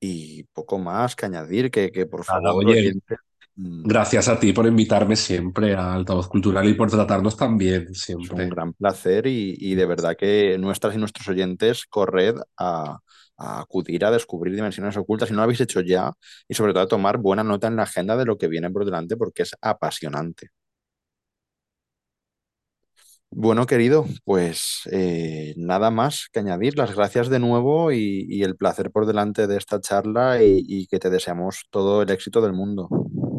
Y poco más que añadir, que, que por nada, favor, oye, oyentes, gracias a ti por invitarme siempre a Altavoz Cultural y por tratarnos tan bien es un siempre. gran placer y, y de verdad que nuestras y nuestros oyentes, corred a, a acudir a descubrir dimensiones ocultas si no lo habéis hecho ya y sobre todo a tomar buena nota en la agenda de lo que viene por delante porque es apasionante. Bueno, querido, pues eh, nada más que añadir. Las gracias de nuevo y, y el placer por delante de esta charla y, y que te deseamos todo el éxito del mundo.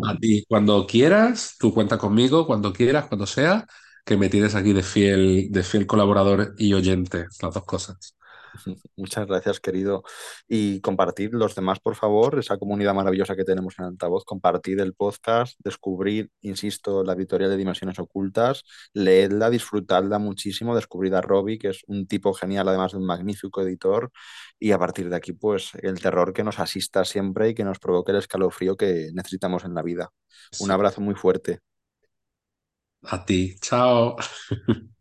A ti, cuando quieras, tú cuenta conmigo, cuando quieras, cuando sea, que me tienes aquí de fiel, de fiel colaborador y oyente, las dos cosas. Muchas gracias, querido. Y compartid los demás, por favor, esa comunidad maravillosa que tenemos en Altavoz. Compartid el podcast, descubrid, insisto, la editorial de Dimensiones Ocultas, leedla, disfrutadla muchísimo, descubrid a Robbie, que es un tipo genial, además de un magnífico editor. Y a partir de aquí, pues el terror que nos asista siempre y que nos provoque el escalofrío que necesitamos en la vida. Un abrazo muy fuerte. A ti, chao.